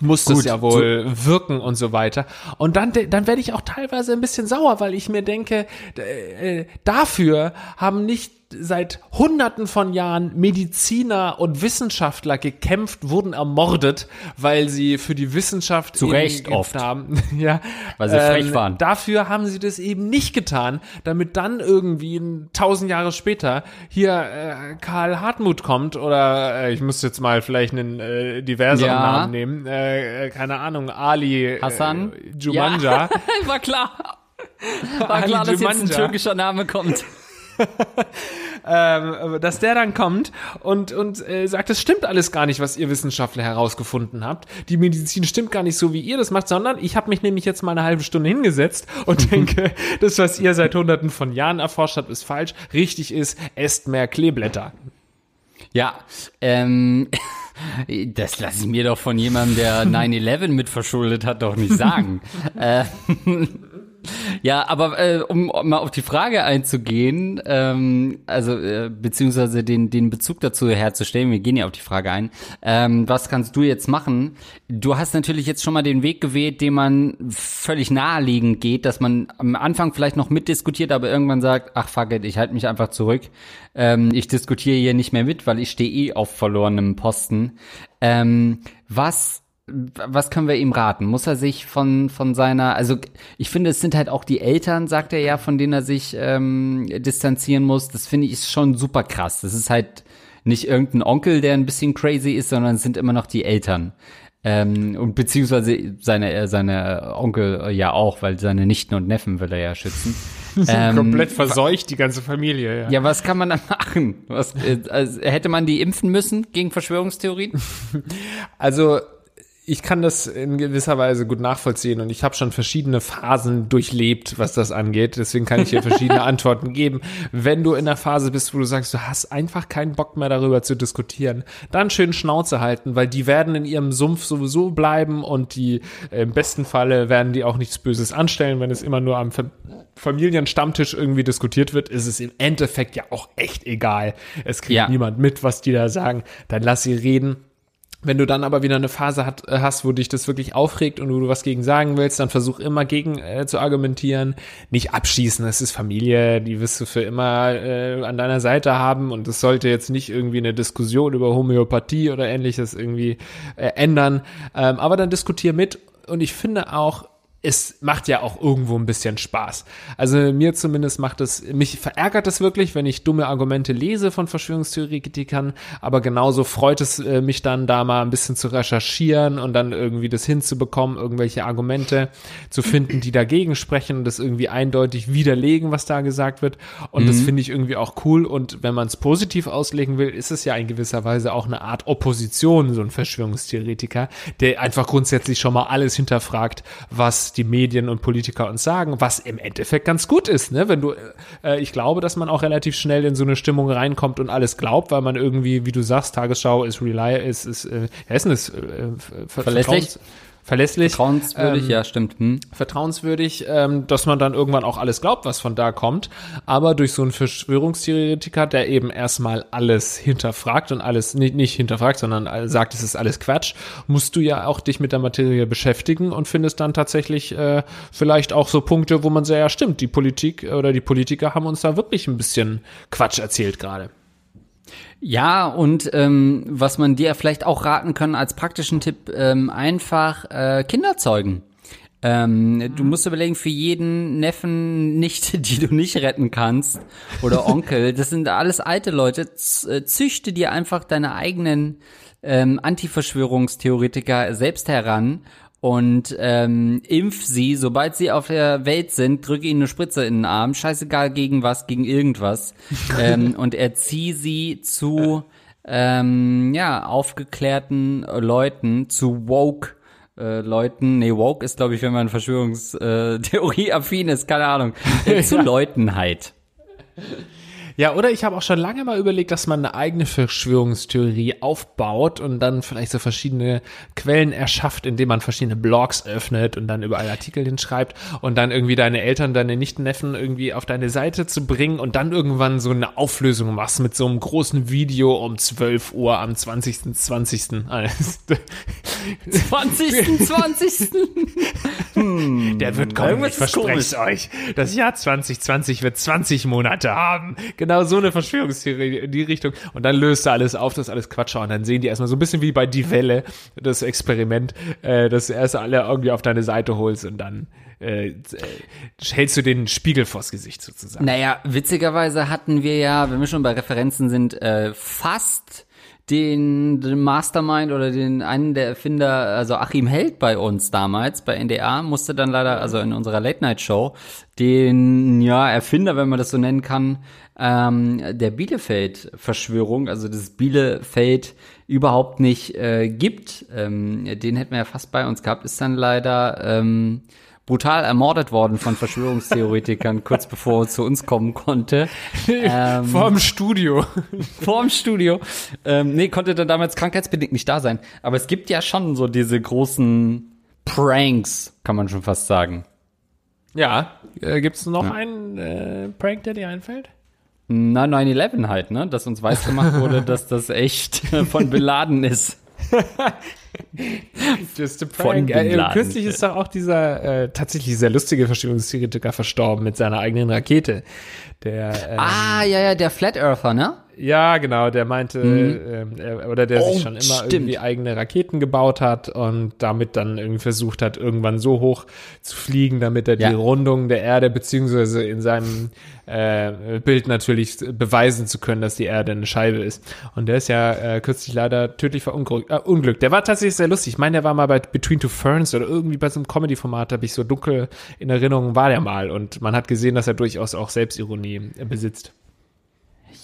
B: muss Gut, es ja wohl so wirken und so weiter. Und dann, dann werde ich auch teilweise ein bisschen sauer, weil ich mir denke, äh, dafür haben nicht seit Hunderten von Jahren Mediziner und Wissenschaftler gekämpft, wurden ermordet, weil sie für die Wissenschaft
A: zu Recht oft
B: haben. [laughs] ja,
A: weil sie ähm, frech waren.
B: Dafür haben sie das eben nicht getan, damit dann irgendwie tausend Jahre später hier äh, Karl Hartmut kommt oder äh, ich muss jetzt mal vielleicht einen äh, diverseren ja. Namen nehmen, äh, äh keine Ahnung, Ali
A: äh, Hassan
B: äh, Jumanja.
A: Ja, [laughs] war klar. [laughs] War klar, dass jetzt ein türkischer Name kommt. [laughs]
B: ähm, dass der dann kommt und, und äh, sagt, das stimmt alles gar nicht, was ihr Wissenschaftler herausgefunden habt. Die Medizin stimmt gar nicht so, wie ihr das macht, sondern ich habe mich nämlich jetzt mal eine halbe Stunde hingesetzt und [laughs] denke, das, was ihr seit hunderten von Jahren erforscht habt, ist falsch. Richtig ist, esst mehr Kleeblätter.
A: Ja, ähm, [laughs] das lasse ich mir doch von jemandem, der 9-11 mit verschuldet hat, doch nicht sagen. äh, ja, aber äh, um, um mal auf die Frage einzugehen, ähm, also äh, beziehungsweise den, den Bezug dazu herzustellen, wir gehen ja auf die Frage ein, ähm, was kannst du jetzt machen? Du hast natürlich jetzt schon mal den Weg gewählt, den man völlig naheliegend geht, dass man am Anfang vielleicht noch mitdiskutiert, aber irgendwann sagt, ach fuck it, ich halte mich einfach zurück. Ähm, ich diskutiere hier nicht mehr mit, weil ich stehe eh auf verlorenem Posten. Ähm, was was können wir ihm raten? Muss er sich von, von seiner, also ich finde, es sind halt auch die Eltern, sagt er ja, von denen er sich ähm, distanzieren muss. Das finde ich schon super krass. Das ist halt nicht irgendein Onkel, der ein bisschen crazy ist, sondern es sind immer noch die Eltern. Ähm, und beziehungsweise seine, äh, seine Onkel äh, ja auch, weil seine Nichten und Neffen will er ja schützen. [laughs]
B: ähm, komplett verseucht, die ganze Familie, ja.
A: Ja, was kann man da [laughs] machen? Was, äh, also, hätte man die impfen müssen gegen Verschwörungstheorien? [laughs]
B: Also ich kann das in gewisser Weise gut nachvollziehen und ich habe schon verschiedene Phasen durchlebt, was das angeht. Deswegen kann ich hier verschiedene [laughs] Antworten geben. Wenn du in der Phase bist, wo du sagst, du hast einfach keinen Bock mehr darüber zu diskutieren, dann schön Schnauze halten, weil die werden in ihrem Sumpf sowieso bleiben und die äh, im besten Falle werden die auch nichts Böses anstellen, wenn es immer nur am Familienstammtisch irgendwie diskutiert wird, ist es im Endeffekt ja auch echt egal. Es kriegt ja. niemand mit, was die da sagen. Dann lass sie reden Wenn du dann aber wieder eine Phase hat, äh, hast, wo dich das wirklich aufregt und wo du was gegen sagen willst, dann versuch immer gegen äh, zu argumentieren. Nicht abschießen, das ist Familie, die wirst du für immer äh, an deiner Seite haben und es sollte jetzt nicht irgendwie eine Diskussion über Homöopathie oder ähnliches irgendwie äh, ändern. Ähm, aber dann diskutier mit und ich finde auch, es macht ja auch irgendwo ein bisschen Spaß. Also mir zumindest macht es, mich verärgert es wirklich, wenn ich dumme Argumente lese von Verschwörungstheoretikern, aber genauso freut es äh, mich dann, da mal ein bisschen zu recherchieren und dann irgendwie das hinzubekommen, irgendwelche Argumente zu finden, die dagegen sprechen und das irgendwie eindeutig widerlegen, was da gesagt wird. Und mhm. das finde ich irgendwie auch cool. Und wenn man es positiv auslegen will, ist es ja in gewisser Weise auch eine Art Opposition, so ein Verschwörungstheoretiker, der einfach grundsätzlich schon mal alles hinterfragt, was die Medien und Politiker uns sagen, was im Endeffekt ganz gut ist, ne? Wenn du, äh, ich glaube, dass man auch relativ schnell in so eine Stimmung reinkommt und alles glaubt, weil man irgendwie, wie du sagst, Tagesschau ist rely, ist, ist, äh, ja, ist, ist äh,
A: verlässlich
B: verlässlich.
A: Vertrauenswürdig, ähm, ja, stimmt. Hm.
B: Vertrauenswürdig, ähm, dass man dann irgendwann auch alles glaubt, was von da kommt. Aber durch so einen Verschwörungstheoretiker, der eben erstmal alles hinterfragt und alles nicht, nicht hinterfragt, sondern sagt, es ist alles Quatsch, musst du ja auch dich mit der Materie beschäftigen und findest dann tatsächlich äh, vielleicht auch so Punkte, wo man sagt, ja stimmt, die Politik oder die Politiker haben uns da wirklich ein bisschen Quatsch erzählt gerade.
A: Ja, und ähm, was man dir vielleicht auch raten kann als praktischen Tipp, ähm, einfach äh, Kinder zeugen. Ähm, du musst überlegen, für jeden Neffen, nicht, [laughs] die du nicht retten kannst, oder [laughs] Onkel, das sind alles alte Leute, äh, züchte dir einfach deine eigenen ähm, Antiverschwörungstheoretiker selbst heran und ähm, impf sie, sobald sie auf der Welt sind, drücke ihnen eine Spritze in den Arm, scheißegal gegen was, gegen irgendwas. [laughs] Ähm, und erzieh sie zu ähm, ja aufgeklärten Leuten, zu woke äh, Leuten, nee, woke ist glaube ich, wenn man Verschwörungstheorie affin ist, keine Ahnung, [laughs] äh, zu Leutenheit. [laughs]
B: Ja, oder ich habe auch schon lange mal überlegt, dass man eine eigene Verschwörungstheorie aufbaut und dann vielleicht so verschiedene Quellen erschafft, indem man verschiedene Blogs öffnet und dann überall Artikel hinschreibt und dann irgendwie deine Eltern, deine Nichtneffen irgendwie auf deine Seite zu bringen und dann irgendwann so eine Auflösung machst mit so einem großen Video um 12 Uhr am 20. 20.
A: 20. 20.
B: hm, Der wird kommen, ich verspreche euch. Das Jahr 2020 wird 20 Monate haben. Genau genau so eine Verschwörungstheorie in die Richtung. Und dann löst er alles auf, das ist alles Quatsch. Und dann sehen die erstmal so ein bisschen wie bei Die Welle, das Experiment, äh, dass du erst alle irgendwie auf deine Seite holst und dann äh, hältst du den Spiegel vors Gesicht sozusagen.
A: Naja, witzigerweise hatten wir ja, wenn wir schon bei Referenzen sind, äh, fast den, den Mastermind oder den einen der Erfinder, also Achim Held bei uns damals, bei NDR, musste dann leider, also in unserer Late-Night-Show, den, ja, Erfinder, wenn man das so nennen kann, ähm, der Bielefeld-Verschwörung, also das Bielefeld überhaupt nicht äh, gibt, ähm, den hätten wir ja fast bei uns gehabt, ist dann leider ähm, brutal ermordet worden von Verschwörungstheoretikern, [laughs] kurz bevor er zu uns kommen konnte.
B: Ähm, [laughs] vor dem Studio. [laughs]
A: vor dem Studio. Ähm, nee, konnte dann damals krankheitsbedingt nicht da sein. Aber es gibt ja schon so diese großen Pranks, kann man schon fast sagen.
B: Ja, äh, gibt es noch ja. einen äh, Prank, der dir einfällt?
A: Na, 9-11 halt, ne? Dass uns weiß gemacht wurde, dass das echt von beladen ist.
B: Just a prank. Äh, kürzlich ist doch auch dieser äh, tatsächlich sehr lustige Verschwörungstheoretiker verstorben mit seiner eigenen Rakete. Der,
A: ähm, ah, ja, ja, der Flat Earther, ne?
B: Ja, genau, der meinte, mhm. äh, oder der oh, sich schon immer stimmt. irgendwie eigene Raketen gebaut hat und damit dann irgendwie versucht hat, irgendwann so hoch zu fliegen, damit er ja. die Rundung der Erde beziehungsweise in seinem äh, Bild natürlich beweisen zu können, dass die Erde eine Scheibe ist. Und der ist ja äh, kürzlich leider tödlich verunglückt. Äh, Unglück. Der war tatsächlich sehr lustig. Ich meine, der war mal bei Between Two Ferns oder irgendwie bei so einem Comedy-Format, habe ich so dunkel in Erinnerung, war der mal. Und man hat gesehen, dass er durchaus auch Selbstironie besitzt.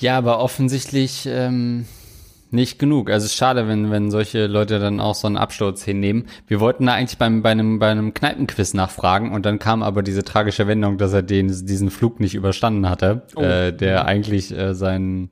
A: Ja, aber offensichtlich ähm, nicht genug. Also es ist schade, wenn, wenn solche Leute dann auch so einen Absturz hinnehmen. Wir wollten da eigentlich beim, bei, einem, bei einem Kneipenquiz nachfragen und dann kam aber diese tragische Wendung, dass er den, diesen Flug nicht überstanden hatte, oh. äh, der eigentlich äh, sein,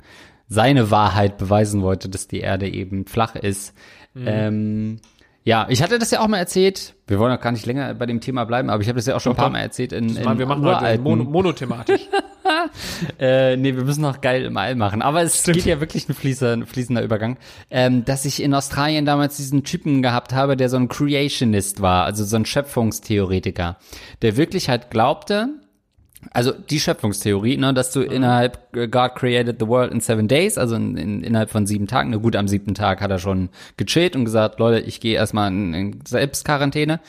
A: seine Wahrheit beweisen wollte, dass die Erde eben flach ist. Mhm. Ähm, ja, ich hatte das ja auch mal erzählt. Wir wollen auch gar nicht länger bei dem Thema bleiben, aber ich habe das ja auch schon ein paar Mal erzählt in, in
B: wir machen heute mono monothematisch. [laughs] [laughs]
A: äh, nee, wir müssen noch geil im All machen. Aber es Stimmt. geht ja wirklich ein fließender, fließender Übergang. Ähm, dass ich in Australien damals diesen Typen gehabt habe, der so ein Creationist war, also so ein Schöpfungstheoretiker, der wirklich halt glaubte, also die Schöpfungstheorie, ne, dass du mhm. innerhalb äh, God created the world in seven days, also in, in, innerhalb von sieben Tagen, ne, gut, am siebten Tag hat er schon gechillt und gesagt, Leute, ich gehe erstmal in, in Selbstquarantäne.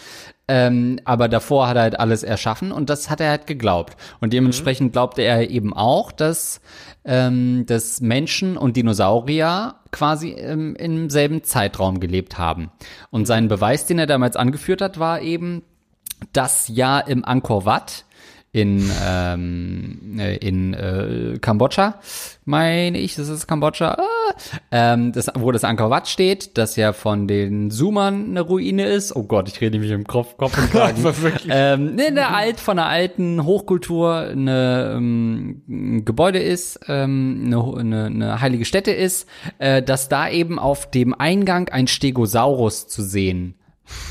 A: Ähm, aber davor hat er halt alles erschaffen und das hat er halt geglaubt. Und dementsprechend mhm. glaubte er eben auch, dass, ähm, dass Menschen und Dinosaurier quasi ähm, im selben Zeitraum gelebt haben. Und sein Beweis, den er damals angeführt hat, war eben, dass ja im Angkor Wat in, ähm, äh, in äh, Kambodscha, meine ich, das ist Kambodscha, ah, ähm, das, wo das Angkor Wat steht, das ja von den Zoomern eine Ruine ist. Oh Gott, ich rede mich im Kopf, Kopf und Kragen. [laughs] ähm, ne, eine alt, von einer alten Hochkultur eine, ähm, ein Gebäude ist, ähm, eine, eine, eine heilige Stätte ist, äh, dass da eben auf dem Eingang ein Stegosaurus zu sehen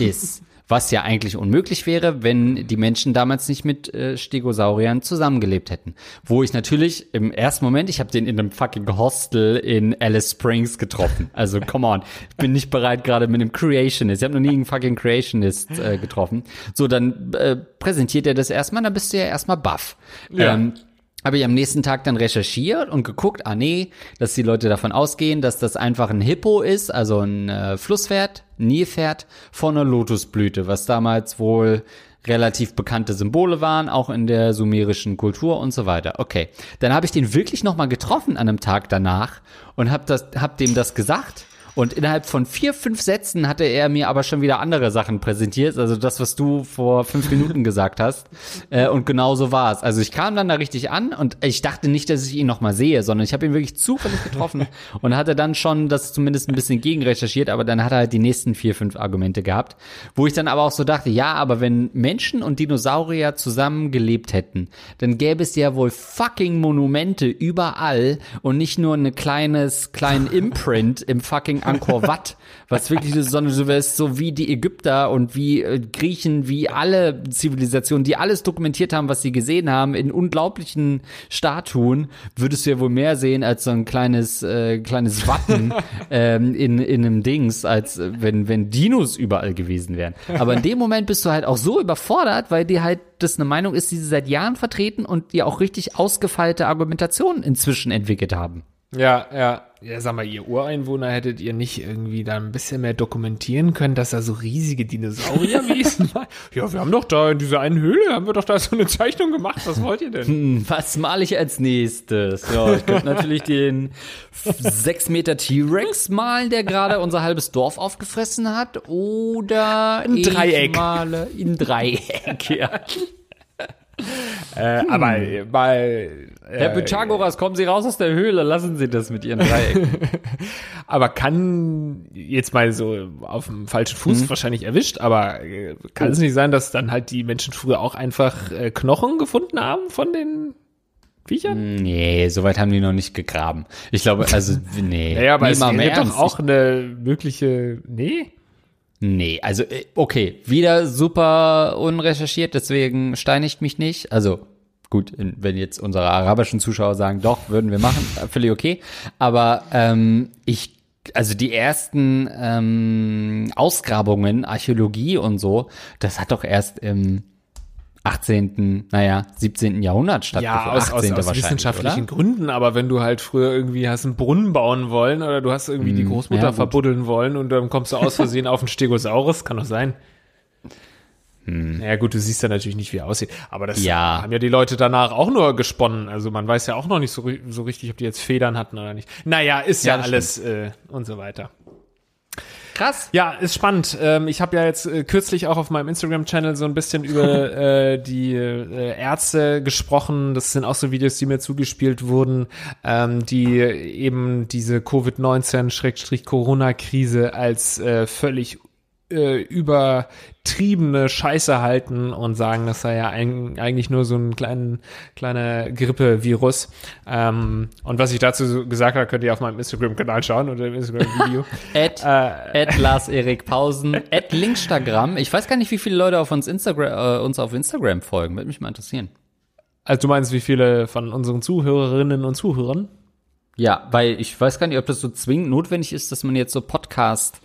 A: ist was ja eigentlich unmöglich wäre, wenn die Menschen damals nicht mit äh, Stegosauriern zusammengelebt hätten. Wo ich natürlich im ersten Moment, ich habe den in einem fucking Hostel in Alice Springs getroffen. Also come on, ich bin nicht bereit gerade mit einem Creationist. Ich habe noch nie einen fucking Creationist äh, getroffen. So, dann äh, präsentiert er das erstmal, dann bist du ja erstmal baff. Ja. Ähm, habe ich am nächsten Tag dann recherchiert und geguckt, ah nee, dass die Leute davon ausgehen, dass das einfach ein Hippo ist, also ein äh, Flusspferd, Nilpferd von einer Lotusblüte, was damals wohl relativ bekannte Symbole waren, auch in der sumerischen Kultur und so weiter. Okay, dann habe ich den wirklich noch mal getroffen an einem Tag danach und habe das, hab dem das gesagt und innerhalb von vier, fünf Sätzen hatte er mir aber schon wieder andere Sachen präsentiert. Also das, was du vor fünf Minuten gesagt hast. [laughs] Äh, und genau so war es. Also ich kam dann da richtig an und ich dachte nicht, dass ich ihn nochmal sehe, sondern ich habe ihn wirklich zufällig getroffen [laughs] und hatte dann schon das zumindest ein bisschen gegenrecherchiert, aber dann hat er halt die nächsten vier, fünf Argumente gehabt. Wo ich dann aber auch so dachte, ja, aber wenn Menschen und Dinosaurier zusammen gelebt hätten, dann gäbe es ja wohl fucking Monumente überall und nicht nur eine kleines, kleinen [laughs] Imprint im fucking Angkor Wat, was wirklich so, so ist, so wie die Ägypter und wie äh, Griechen, wie alle Zivilisationen, die alles dokumentiert haben, was sie gesehen haben, in unglaublichen Statuen, würdest du ja wohl mehr sehen als so ein kleines, äh, kleines Wappen [laughs] ähm, in, in einem Dings, als äh, wenn, wenn Dinos überall gewesen wären. Aber in dem Moment bist du halt auch so überfordert, weil dir halt das eine Meinung ist, die sie seit Jahren vertreten und die auch richtig ausgefeilte Argumentationen inzwischen entwickelt haben.
B: Ja, ja. Ja, sag mal, ihr Ureinwohner hättet ihr nicht irgendwie da ein bisschen mehr dokumentieren können, dass da so riesige Dinosaurierwesen [laughs] waren? Ja, wir haben doch da in dieser einen Höhle, haben wir doch da so eine Zeichnung gemacht. Was wollt ihr denn? Hm,
A: was male ich als nächstes? Ja, ich könnte natürlich den 6 Meter T-Rex malen, der gerade unser halbes Dorf aufgefressen hat. Oder
B: ein Dreieck.
A: male in Dreieck, ja. [laughs]
B: Äh, hm. Aber bei. Äh,
A: Herr Pythagoras, kommen Sie raus aus der Höhle, lassen Sie das mit Ihren Dreiecken. [laughs]
B: aber kann jetzt mal so auf dem falschen Fuß mhm. wahrscheinlich erwischt, aber äh, kann oh. es nicht sein, dass dann halt die Menschen früher auch einfach äh, Knochen gefunden haben von den Viechern?
A: Nee, soweit haben die noch nicht gegraben. Ich glaube, also, [laughs] nee.
B: Naja, aber nee, es gibt doch auch eine mögliche, nee?
A: Nee, also äh, okay, wieder super unrecherchiert, deswegen steinigt mich nicht. Also gut, wenn jetzt unsere arabischen Zuschauer sagen, doch, würden wir machen, äh, völlig okay. Aber ähm, ich, also die ersten ähm, Ausgrabungen, Archäologie und so, das hat doch erst im 18., naja, 17. Jahrhundert stattgefunden.
B: Ja, aus, aus, aus wissenschaftlichen oder? Gründen, aber wenn du halt früher irgendwie hast einen Brunnen bauen wollen oder du hast irgendwie mm, die hm, Großmutter ja, verbuddeln wollen und dann kommst du aus Versehen auf einen Stegosaurus, kann doch sein. Hm. Ja gut, du siehst ja natürlich nicht, wie er aussieht. Aber das ja. haben ja die Leute danach auch nur gesponnen. Also man weiß ja auch noch nicht so, so richtig, ob die jetzt Federn hatten oder nicht. Naja, ist ja, ja alles äh, und so weiter.
A: Krass.
B: Ja, ist spannend. Ähm, ich habe ja jetzt äh, kürzlich auch auf meinem Instagram-Channel so ein bisschen über [laughs] äh, die äh, Ärzte gesprochen. Das sind auch so Videos, die mir zugespielt wurden, ähm, die eben diese Covid-19-Corona-Krise als äh, völlig äh, übertriebene Scheiße halten und sagen, das sei ja ein, eigentlich nur so ein kleinen, kleiner Grippevirus. Ähm, und was ich dazu gesagt habe, könnt ihr auf meinem Instagram-Kanal schauen oder im Instagram-Video. [laughs]
A: at, äh, at Lars Erik Pausen, at Linkstagram. Ich weiß gar nicht, wie viele Leute auf uns, Instagram, äh, uns auf Instagram folgen. Würde mich mal interessieren.
B: Also du meinst, wie viele von unseren Zuhörerinnen und Zuhörern?
A: Ja, weil ich weiß gar nicht, ob das so zwingend notwendig ist, dass man jetzt so Podcast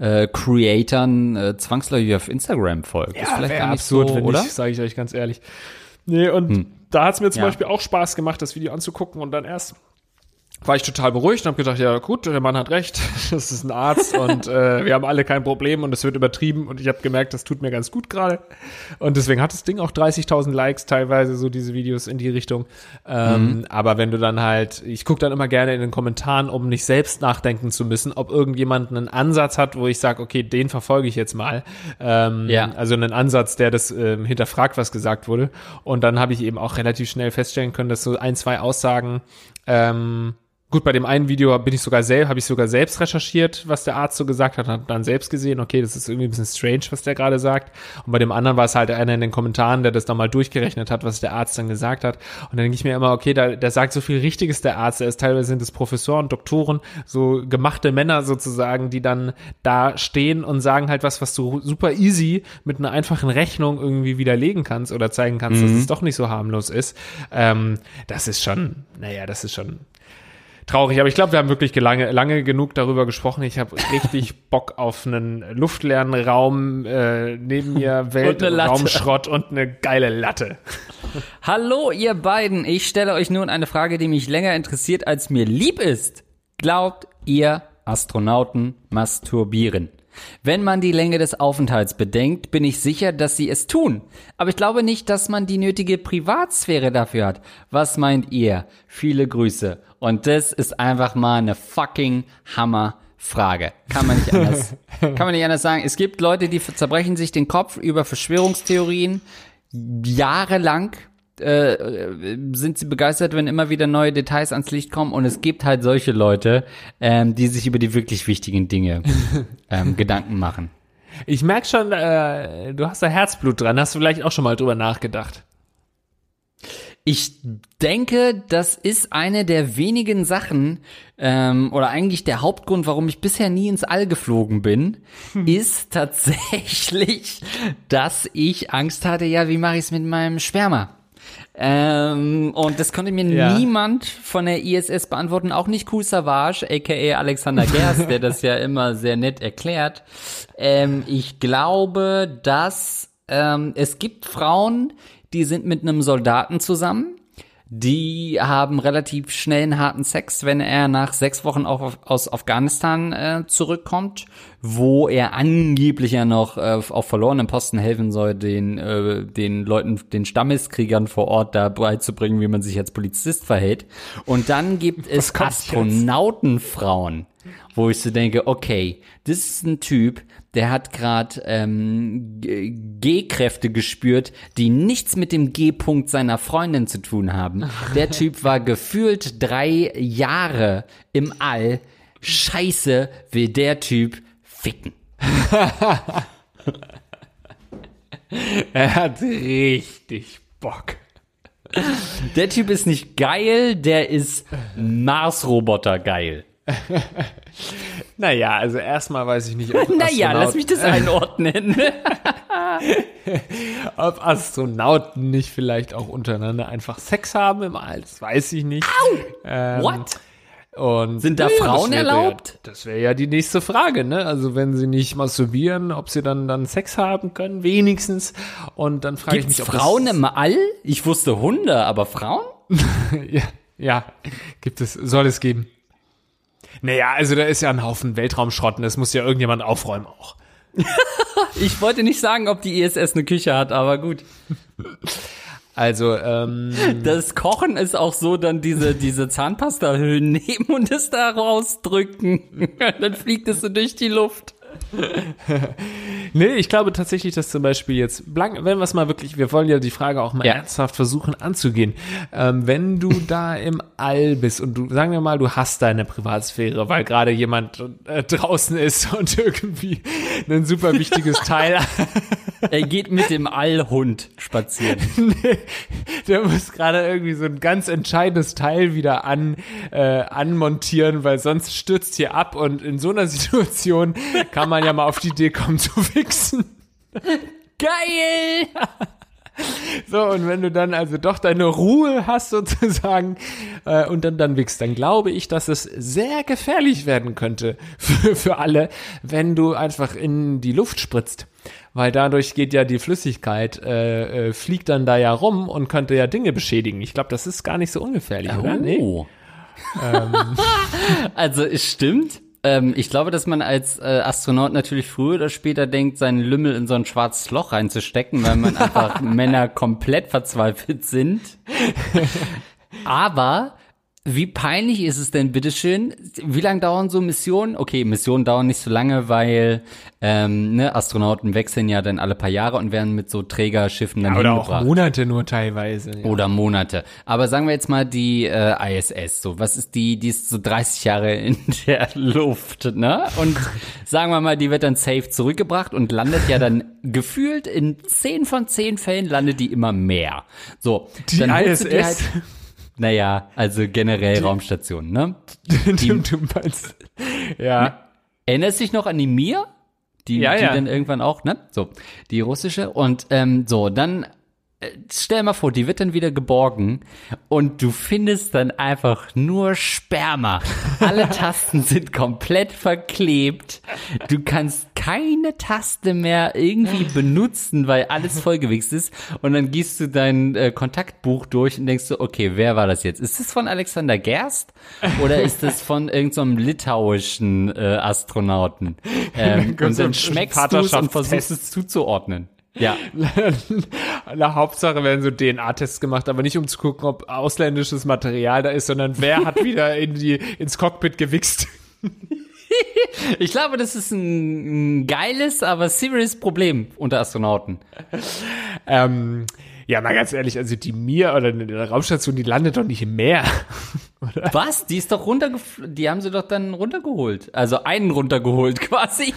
A: äh, Creatern äh, zwangsläufig auf Instagram folgt.
B: Ja,
A: ist vielleicht gar nicht
B: absurd,
A: so,
B: wenn
A: oder?
B: sage ich euch ganz ehrlich. Nee, und da hat es mir zum
A: Ja.
B: Beispiel auch Spaß gemacht, das Video anzugucken und dann erst war ich total beruhigt und habe gedacht, ja gut, der Mann hat recht, [laughs] das ist ein Arzt und äh, [laughs] wir haben alle kein Problem und es wird übertrieben und ich habe gemerkt, das tut mir ganz gut gerade und deswegen hat das Ding auch 30.000 Likes teilweise, so diese Videos in die Richtung. Ähm, Aber wenn du dann halt, ich gucke dann immer gerne in den Kommentaren, um nicht selbst nachdenken zu müssen, ob irgendjemand einen Ansatz hat, wo ich sage, okay, den verfolge ich jetzt mal. Ähm,
A: Ja.
B: Also einen Ansatz, der das ähm, hinterfragt, was gesagt wurde. Und dann habe ich eben auch relativ schnell feststellen können, dass so ein, zwei Aussagen ähm, Gut, bei dem einen Video bin ich sogar selbst, habe ich sogar selbst recherchiert, was der Arzt so gesagt hat, habe dann selbst gesehen, okay, das ist irgendwie ein bisschen strange, was der gerade sagt. Und bei dem anderen war es halt einer in den Kommentaren, der das dann mal durchgerechnet hat, was der Arzt dann gesagt hat. Und dann denke ich mir immer, okay, da, der sagt so viel Richtiges, der Arzt. Er ist teilweise sind es Professoren, Doktoren, so gemachte Männer sozusagen, die dann da stehen und sagen halt was, was du super easy mit einer einfachen Rechnung irgendwie widerlegen kannst oder zeigen kannst, dass es doch nicht so harmlos ist. Ähm, das ist schon, naja, das ist schon traurig, aber ich glaube, wir haben wirklich lange, lange genug darüber gesprochen. Ich habe richtig [laughs] Bock auf einen luftleeren Raum, äh, neben mir Welt,
A: Latte.
B: Raumschrott und eine geile Latte. [laughs]
A: Hallo, ihr beiden. Ich stelle euch nun eine Frage, die mich länger interessiert, als mir lieb ist. Glaubt ihr, Astronauten masturbieren? Wenn man die Länge des Aufenthalts bedenkt, bin ich sicher, dass sie es tun. Aber ich glaube nicht, dass man die nötige Privatsphäre dafür hat. Was meint ihr? Viele Grüße. Und das ist einfach mal eine fucking Hammerfrage. Kann man nicht anders, [laughs] kann man nicht anders sagen. Es gibt Leute, die zerbrechen sich den Kopf über Verschwörungstheorien jahrelang äh, sind sie begeistert, wenn immer wieder neue Details ans Licht kommen und es gibt halt solche Leute, ähm, die sich über die wirklich wichtigen Dinge [laughs] ähm, Gedanken machen.
B: Ich merk schon, äh, du hast da Herzblut dran. Hast du vielleicht auch schon mal drüber nachgedacht?
A: Ich denke, das ist eine der wenigen Sachen ähm, oder eigentlich der Hauptgrund, warum ich bisher nie ins All geflogen bin, ist [laughs] tatsächlich, dass ich Angst hatte, ja, wie mache ich es mit meinem Sperma? Ähm, und das konnte mir
B: Ja.
A: niemand von der ISS beantworten, auch nicht Kool Savage, aka Alexander Gerst, der das ja immer sehr nett erklärt. Ähm, ich glaube, dass ähm, es gibt Frauen, die sind mit einem Soldaten zusammen. Die haben relativ schnell einen harten Sex, wenn er nach sechs Wochen auch aus Afghanistan äh, zurückkommt, wo er angeblich ja noch äh, auf verlorenen Posten helfen soll, den, äh, den Leuten, den Stammeskriegern vor Ort da beizubringen, wie man sich als Polizist verhält. Und dann gibt es? Astronautenfrauen, wo ich so denke, okay, das ist ein Typ, der hat gerade ähm, G-Kräfte gespürt, die nichts mit dem G-Punkt seiner Freundin zu tun haben. [laughs] Der Typ war gefühlt drei Jahre im All. Scheiße, will der Typ ficken. [laughs]
B: Er hat richtig Bock.
A: Der Typ ist nicht geil, der ist Mars-Roboter geil. [laughs]
B: Naja, also erstmal weiß ich nicht, ob, [laughs]
A: Naja, lass
B: Astronaut-
A: mich das einordnen. [laughs]
B: ob Astronauten nicht vielleicht auch untereinander einfach Sex haben im All. Das weiß ich nicht. Ähm,
A: What?
B: Und
A: Sind da
B: Ja,
A: Frauen
B: das
A: erlaubt?
B: Ja, das wäre ja die nächste Frage, ne? Also wenn sie nicht masturbieren, ob sie dann dann Sex haben können, wenigstens. Und dann frage ich mich, ob
A: Frauen im All? Ich wusste Hunde, aber Frauen?
B: ja, ja, gibt es, soll es geben. Naja, also da ist ja ein Haufen Weltraumschrott und das muss ja irgendjemand aufräumen auch. [laughs]
A: Ich wollte nicht sagen, ob die ISS eine Küche hat, aber gut.
B: Also, ähm,
A: Das Kochen ist auch so, dann diese, diese Zahnpastahüllen [laughs] nehmen und es da rausdrücken. [laughs] dann fliegt es so durch die Luft. [laughs]
B: Nee, ich glaube tatsächlich, dass zum Beispiel jetzt, blank, wenn wir es mal wirklich, wir wollen ja die Frage auch mal
A: Ja.
B: ernsthaft versuchen anzugehen. Ähm, wenn du da im All bist und du, sagen wir mal, du hast deine Privatsphäre, weil gerade jemand äh, draußen ist [laughs] und irgendwie ein super wichtiges [laughs] Teil,
A: Er geht mit dem Allhund spazieren.
B: der muss gerade irgendwie so ein ganz entscheidendes Teil wieder an, äh, anmontieren, weil sonst stürzt hier ab und in so einer Situation kann man ja mal auf die Idee kommen zu fixen.
A: Geil!
B: So, und wenn du dann also doch deine Ruhe hast sozusagen äh, und dann, dann wickst, dann glaube ich, dass es sehr gefährlich werden könnte für, für alle, wenn du einfach in die Luft spritzt. Weil dadurch geht ja die Flüssigkeit, äh, äh, fliegt dann da ja rum und könnte ja Dinge beschädigen. Ich glaube, das ist gar nicht so ungefährlich, oder? Nee.
A: Oh. [laughs] Also es stimmt. Ähm, ich glaube, dass man als äh, Astronaut natürlich früher oder später denkt, seinen Lümmel in so ein schwarzes Loch reinzustecken, weil man [laughs] einfach Männer komplett verzweifelt sind. [laughs] Aber wie peinlich ist es denn, bitteschön? Wie lange dauern so Missionen? Okay, Missionen dauern nicht so lange, weil ähm, ne, Astronauten wechseln ja dann alle paar Jahre und werden mit so Trägerschiffen dann
B: Ja, oder
A: hingebracht.
B: auch Monate nur teilweise. Ja.
A: Oder Monate. Aber sagen wir jetzt mal die äh, ISS. So, was ist die? Die ist so 30 Jahre in [laughs] der Luft, ne? Und sagen wir mal, die wird dann safe zurückgebracht und landet ja dann [laughs] gefühlt in 10 von 10 Fällen landet die immer mehr. So,
B: Die
A: dann
B: ISS?
A: die halt, naja, also generell Raumstationen, ne? [laughs]
B: du, du meinst, ja.
A: Erinnerst du dich noch an die Mir? Die,
B: Ja,
A: die
B: ja.
A: dann irgendwann auch, ne? So, die russische. Und ähm, so, dann stell mal vor, die wird dann wieder geborgen und du findest dann einfach nur Sperma. Alle [laughs] Tasten sind komplett verklebt. Du kannst keine Taste mehr irgendwie benutzen, weil alles vollgewichst ist. Und dann gehst du dein äh, Kontaktbuch durch und denkst so, okay, wer war das jetzt? Ist das von Alexander Gerst oder ist das von irgendeinem litauischen äh, Astronauten? [laughs] Ähm, und dann
B: so
A: schmeckst du es und versuchst es zuzuordnen. Ja. [laughs]
B: Na, Hauptsache werden so DNA-Tests gemacht, aber nicht um zu gucken, ob ausländisches Material da ist, sondern wer hat [laughs] wieder in die, ins Cockpit gewichst. [laughs]
A: Ich glaube, das ist ein, ein geiles, aber serious Problem unter Astronauten.
B: Ähm, ja, mal ganz ehrlich, also die Mir oder eine Raumstation, die landet doch nicht im Meer.
A: Was? Die ist doch runtergeflogen. Die haben sie doch dann runtergeholt. Also einen runtergeholt quasi.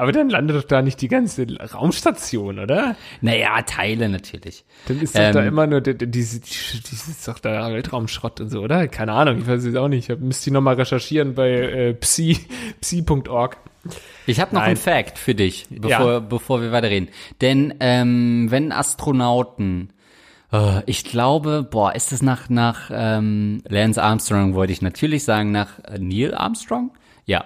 B: Aber dann landet doch da nicht die ganze Raumstation, oder?
A: naja, Teile natürlich.
B: Dann ist doch da
A: Ähm,
B: immer nur die- die- diese, diese ist doch da Weltraumschrott und so, oder? Keine Ahnung, ich weiß es auch nicht. Ich müsste die nochmal recherchieren bei äh, psi, [laughs] psi.org.
A: Ich habe noch
B: Nein.
A: einen Fact für dich, bevor,
B: Ja.
A: bevor wir weiterreden. Denn ähm, wenn Astronauten, äh, ich glaube, boah, ist es nach nach ähm, Lance Armstrong wollte ich natürlich sagen nach äh, Neil Armstrong? Ja.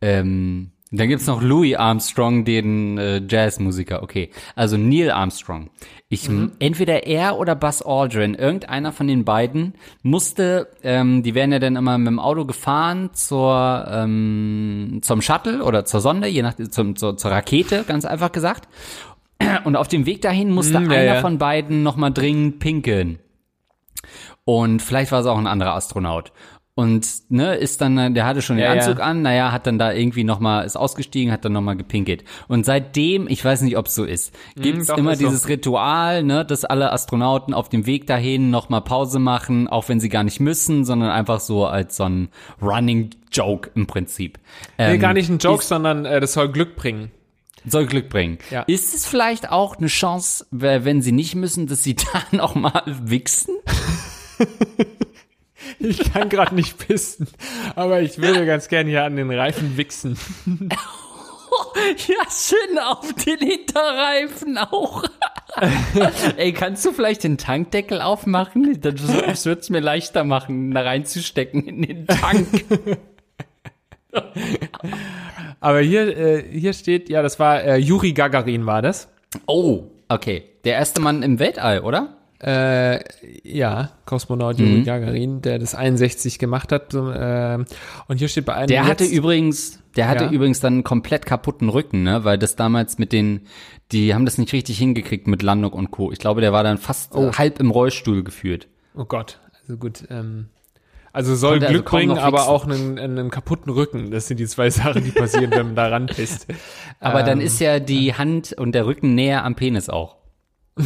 A: Ähm, dann gibt's noch Louis Armstrong, den äh, Jazzmusiker. Okay, also Neil Armstrong. Ich entweder er oder Buzz Aldrin, irgendeiner von den beiden musste. Ähm, die werden ja dann immer mit dem Auto gefahren zur ähm, zum Shuttle oder zur Sonde, je nach zum, zur, zur Rakete, ganz einfach gesagt. Und auf dem Weg dahin musste
B: ja,
A: einer
B: ja.
A: von beiden nochmal dringend pinkeln. Und vielleicht war es auch ein anderer Astronaut. Und ne, ist dann, der hatte schon den
B: Ja, ja.
A: Anzug an, naja, hat dann da irgendwie nochmal, ist ausgestiegen, hat dann nochmal gepinkelt. Und seitdem, ich weiß nicht, ob es so ist, gibt's
B: doch,
A: immer
B: ist so.
A: dieses Ritual, ne, dass alle Astronauten auf dem Weg dahin nochmal Pause machen, auch wenn sie gar nicht müssen, sondern einfach so als so ein Running Joke im Prinzip.
B: Nee,
A: Ähm,
B: gar nicht ein Joke,
A: ist-
B: sondern äh, das soll Glück bringen.
A: soll Glück bringen.
B: Ja.
A: Ist es vielleicht auch eine Chance, wenn sie nicht müssen, dass sie [laughs] dann auch mal wichsen? [laughs] [laughs]
B: Ich kann gerade nicht pissen, aber ich würde ganz gerne hier an den Reifen wichsen. [laughs]
A: Ja, schön auf den Hinterreifen auch. [laughs] Ey, kannst du vielleicht den Tankdeckel aufmachen? Das, das wird's mir leichter machen, da reinzustecken in den Tank.
B: Aber hier, äh, hier steht, ja, das war äh, Juri Gagarin war das.
A: Oh, okay. Der erste Mann im Weltall, oder?
B: Äh, ja, Kosmonaut
A: Mhm.
B: Juri Gagarin, der das 61 gemacht hat. Äh, und hier steht bei einem
A: Der hatte übrigens, der hatte
B: Ja.
A: übrigens dann einen komplett kaputten Rücken, ne? Weil das damals mit den, die haben das nicht richtig hingekriegt mit Landung und Co. Ich glaube, der war dann fast äh, halb im Rollstuhl geführt.
B: Oh Gott, also gut. Ähm, also soll
A: Konnte also
B: Glück
A: kaum
B: bringen, aber auch einen, einen kaputten Rücken. Das sind die zwei Sachen, die passieren, wenn man da ranpisst. [laughs]
A: Aber dann
B: Ähm,
A: ist ja die Hand und der Rücken näher am Penis auch. [laughs]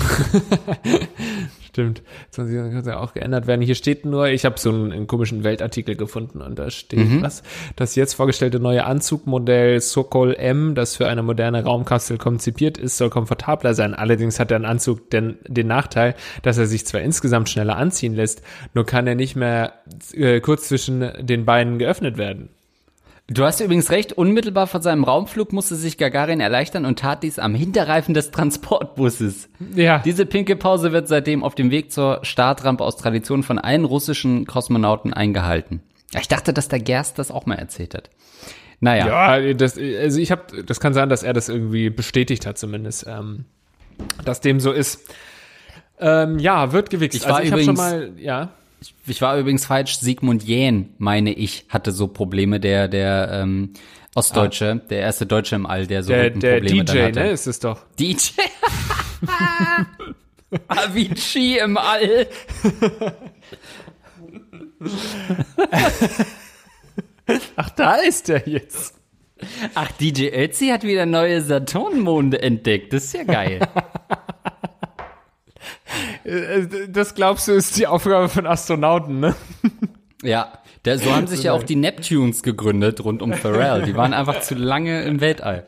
B: Stimmt. Das muss ja auch geändert werden. Hier steht nur, ich habe so einen, einen komischen Weltartikel gefunden und da steht was. Das jetzt vorgestellte neue Anzugmodell Sokol M, das für eine moderne Raumkapsel konzipiert ist, soll komfortabler sein. Allerdings hat der Anzug den, den Nachteil, dass er sich zwar insgesamt schneller anziehen lässt, nur kann er nicht mehr äh, kurz zwischen den Beinen geöffnet werden.
A: Du hast übrigens recht, unmittelbar vor seinem Raumflug musste sich Gagarin erleichtern und tat dies am Hinterreifen des Transportbusses.
B: Ja.
A: Diese pinke Pause wird seitdem auf dem Weg zur Startrampe aus Tradition von allen russischen Kosmonauten eingehalten. Ich dachte, dass der Gerst das auch mal erzählt hat. Naja.
B: Ja, das, also ich habe, das kann sein, dass er das irgendwie bestätigt hat zumindest, ähm, dass dem so ist. Ähm, ja, wird gewichst.
A: Ich war
B: also ich habe schon
A: übrigens-
B: mal, ja.
A: Ich war übrigens falsch. Sigmund Jähn, meine ich, hatte so Probleme. Der, der ähm, Ostdeutsche, der erste Deutsche im All, der so
B: Ah. Der, der
A: dann
B: DJ,
A: hatte.
B: ne, ist es doch.
A: DJ. [laughs] Avicii im All. [laughs]
B: Ach, da ist er jetzt.
A: Ach, DJ Ötzi hat wieder neue Saturnmonde entdeckt. Das ist ja geil. [laughs]
B: Äh, Das glaubst du, ist die Aufgabe von Astronauten, ne? [laughs]
A: ja, der, so haben sich ja auch die Neptunes gegründet rund um Pharrell. Die waren einfach zu lange im Weltall.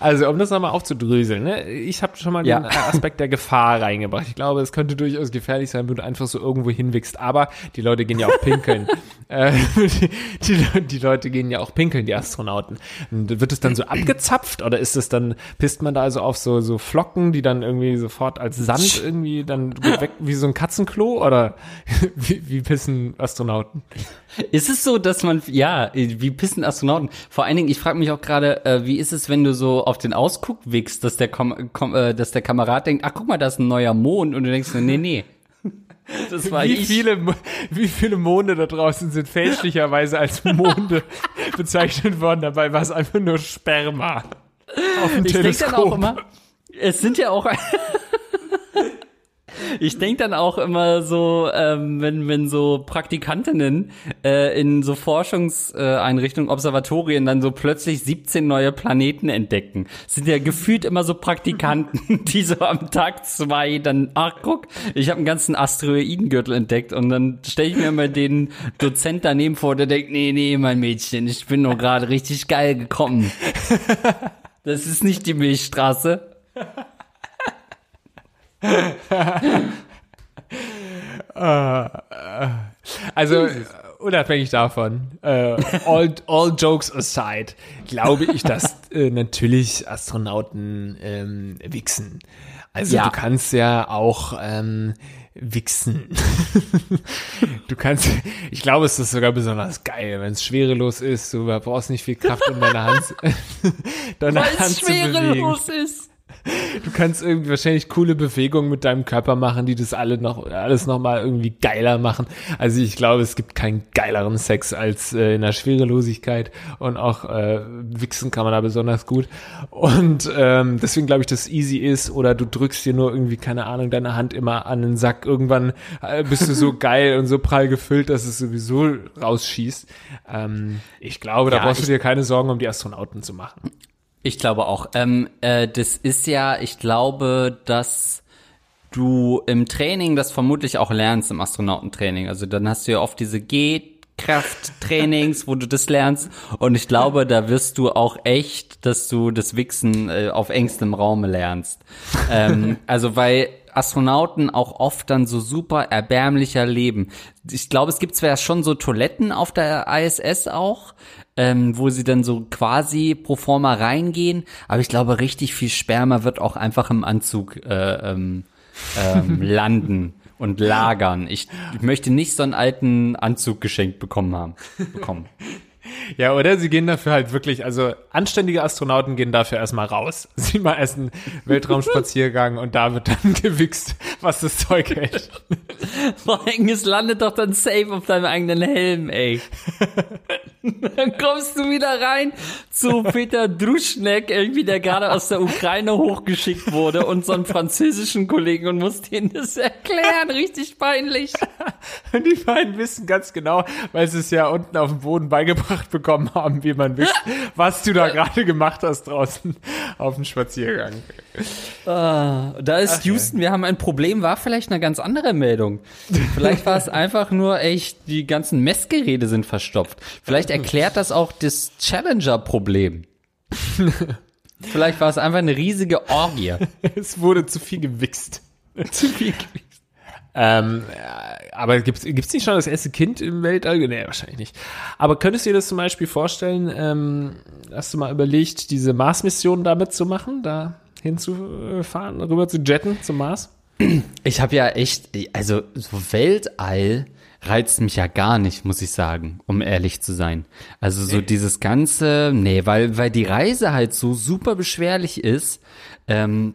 B: Also, um das nochmal aufzudröseln, ne? ich habe schon mal
A: Ja.
B: den Aspekt der Gefahr reingebracht. Ich glaube, es könnte durchaus gefährlich sein, wenn du einfach so irgendwo hinwickst. Aber die Leute gehen ja auch pinkeln. [laughs] äh, die, die, die Leute gehen ja auch pinkeln, die Astronauten. Und wird es dann so abgezapft oder ist es dann, pisst man da also auf so, so Flocken, die dann irgendwie sofort als Sand irgendwie dann weg wie so ein Katzenklo? Oder [laughs] wie, wie pissen Astronauten?
A: Ist es so, dass man, ja, wie pissen Astronauten? Vor allen Dingen, ich frage mich auch gerade, äh, wie ist es, wenn du so auf den Ausguck wickst, dass der, Kom Kom äh, dass der Kamerad denkt, ach guck mal, da ist ein neuer Mond und du denkst, nee, nee. [laughs] Das war
B: Wie
A: ich.
B: viele, wie viele Monde da draußen sind fälschlicherweise als Monde [laughs] bezeichnet worden? Dabei war es einfach nur Sperma. Auf dem
A: Ich denke dann auch
B: Teleskop.
A: immer, es sind ja auch. [laughs] Ich denke dann auch immer so, ähm, wenn, wenn so Praktikantinnen äh, in so Forschungseinrichtungen, Observatorien dann so plötzlich 17 neue Planeten entdecken. Es sind ja gefühlt immer so Praktikanten, [laughs] die so am Tag zwei dann, ach guck, ich habe einen ganzen Asteroidengürtel entdeckt und dann stelle ich mir immer den Dozent daneben vor, der denkt, nee, nee, mein Mädchen, ich bin nur gerade richtig geil gekommen. [laughs] Das ist nicht die Milchstraße.
B: Also, äh, unabhängig davon, äh, all, all jokes aside, glaube ich, dass äh, natürlich Astronauten ähm, wichsen. Also
A: Ja.
B: du kannst ja auch ähm, wichsen. [laughs] du kannst, ich glaube, es ist sogar besonders geil, wenn es schwerelos ist. Du brauchst nicht viel Kraft, um [laughs] deine Hand, deine
A: Weil
B: Hand
A: es
B: zu bewegen.
A: schwerelos ist.
B: Du kannst irgendwie wahrscheinlich coole Bewegungen mit deinem Körper machen, die das alle noch, alles nochmal irgendwie geiler machen. Also ich glaube, es gibt keinen geileren Sex als äh, in der Schwerelosigkeit und auch äh, wichsen kann man da besonders gut. Und ähm, deswegen glaube ich, dass es easy ist oder du drückst dir nur irgendwie, keine Ahnung, deine Hand immer an den Sack. Irgendwann äh, bist du so [laughs] geil und so prall gefüllt, dass es sowieso rausschießt. Ähm, ich glaube, da
A: Ja,
B: brauchst du dir keine Sorgen um die Astronauten zu machen.
A: Ich glaube auch. Ähm, äh, das ist ja, ich glaube, dass du im Training das vermutlich auch lernst, im Astronautentraining. Also dann hast du ja oft diese G-Krafttrainings, wo du das lernst. Und ich glaube, da wirst du auch echt, dass du das Wichsen äh, auf engstem Raume lernst. ähm, [laughs] also weil Astronauten auch oft dann so super erbärmlicher leben. Ich glaube, es gibt zwar schon so Toiletten auf der ISS auch, ähm, wo sie dann so quasi pro forma reingehen, aber ich glaube, richtig viel Sperma wird auch einfach im Anzug äh, ähm, ähm, [laughs] landen und lagern. Ich, ich möchte nicht so einen alten Anzug geschenkt bekommen haben. Bekommen. [laughs]
B: Ja, oder sie gehen dafür halt wirklich, also anständige Astronauten gehen dafür erstmal raus. [laughs] Sie mal einen Weltraumspaziergang und da wird dann [laughs] gewichst, was das Zeug hält.
A: Vor allem, es landet doch dann safe auf deinem eigenen Helm, ey. Dann kommst du wieder rein zu Peter Druschneck, irgendwie, der gerade aus der Ukraine hochgeschickt wurde und so einen französischen Kollegen und musst ihnen das erklären. Richtig peinlich.
B: Und [laughs] die beiden wissen ganz genau, weil sie es ja unten auf dem Boden beigebracht bekommen haben, wie man wischt, was du da gerade gemacht hast draußen auf dem Spaziergang.
A: Da ist Houston, wir haben ein Problem, war vielleicht eine ganz andere Meldung. Vielleicht war es [laughs] einfach nur echt, die ganzen Messgeräte sind verstopft. Vielleicht erklärt das auch das Challenger-Problem. [laughs] Vielleicht war es einfach eine riesige Orgie.
B: Es wurde zu viel gewichst. [laughs]
A: Zu viel Gewicht.
B: Ähm, äh, aber gibt's gibt's nicht schon das erste Kind im Weltall? Nee, wahrscheinlich nicht. Aber könntest du dir das zum Beispiel vorstellen, ähm, hast du mal überlegt, diese Mars-Mission damit zu machen, da hinzufahren, rüber zu jetten zum Mars?
A: Ich habe ja echt, also so Weltall reizt mich ja gar nicht, muss ich sagen, um ehrlich zu sein. Also so nee. dieses ganze, nee, weil weil die Reise halt so super beschwerlich ist. Ähm,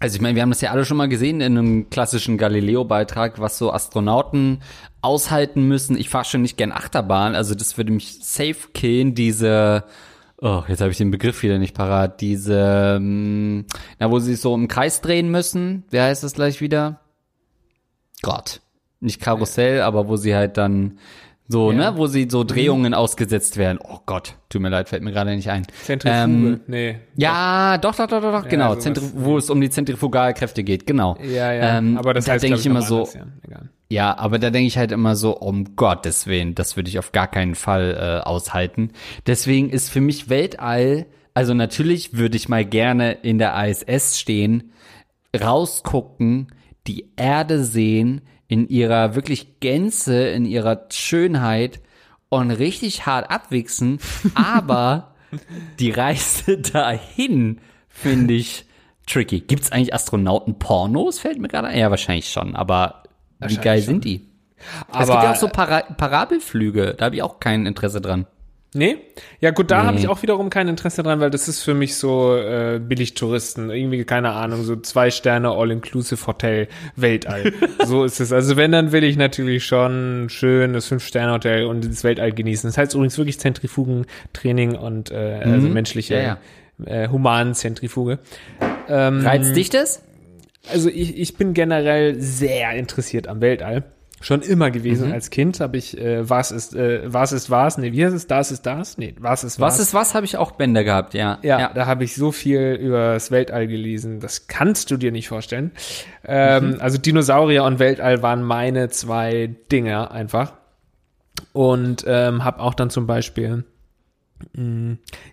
A: also ich meine, wir haben das ja alle schon mal gesehen in einem klassischen Galileo-Beitrag, was so Astronauten aushalten müssen. Ich fahre schon nicht gern Achterbahn, also das würde mich safe killen, diese Oh, jetzt habe ich den Begriff wieder nicht parat. Diese, ähm, na, wo sie so im Kreis drehen müssen. Wer heißt das gleich wieder? Gott. Nicht Karussell, aber wo sie halt dann so, ja. ne, wo sie so Drehungen mhm. ausgesetzt werden. Oh Gott, tut mir leid, fällt mir gerade nicht ein.
B: Zentrifuge, ähm, nee.
A: Ja, doch, doch, doch, doch, doch ja, genau. Zentri wo es um die Zentrifugalkräfte geht, genau.
B: Ja, ja. Ähm, aber das da heißt,
A: denke ich immer so, anders, ja. ja. aber da denke ich halt immer so, um Gottes Willen, das würde ich auf gar keinen Fall äh, aushalten. Deswegen ist für mich Weltall, also natürlich würde ich mal gerne in der ISS stehen, rausgucken, die Erde sehen, in ihrer wirklich Gänze, in ihrer Schönheit und richtig hart abwichsen, [laughs] aber die Reise [laughs] dahin finde ich tricky. Gibt es eigentlich Astronauten-Pornos? Fällt mir gerade ein. Ja, wahrscheinlich schon, aber wie geil schon. sind die? Aber es gibt ja auch so Para Parabelflüge, da habe ich auch kein Interesse dran.
B: Nee? Ja gut, da nee. habe ich auch wiederum kein Interesse dran, weil das ist für mich so äh, Billigtouristen. Irgendwie, keine Ahnung, so zwei Sterne All-Inclusive Hotel Weltall. [laughs] so ist es. Also wenn, dann will ich natürlich schon schön das Fünf-Sterne-Hotel und das Weltall genießen. Das heißt übrigens wirklich Zentrifugentraining und äh, also mhm. also menschliche, ja, ja. Äh, humanen Zentrifuge.
A: Ähm, Reizt dich das?
B: Also ich, ich bin generell sehr interessiert am Weltall. Schon immer gewesen. Mhm. Als Kind habe ich äh, was ist äh, was ist was? Nee, wie heißt es? Das ist das? Nee, was ist
A: was? Was ist was habe ich auch Bänder gehabt, ja.
B: Ja, ja. da habe ich so viel über das Weltall gelesen. Das kannst du dir nicht vorstellen. Ähm, mhm. Also Dinosaurier und Weltall waren meine zwei Dinge einfach. Und ähm, habe auch dann zum Beispiel.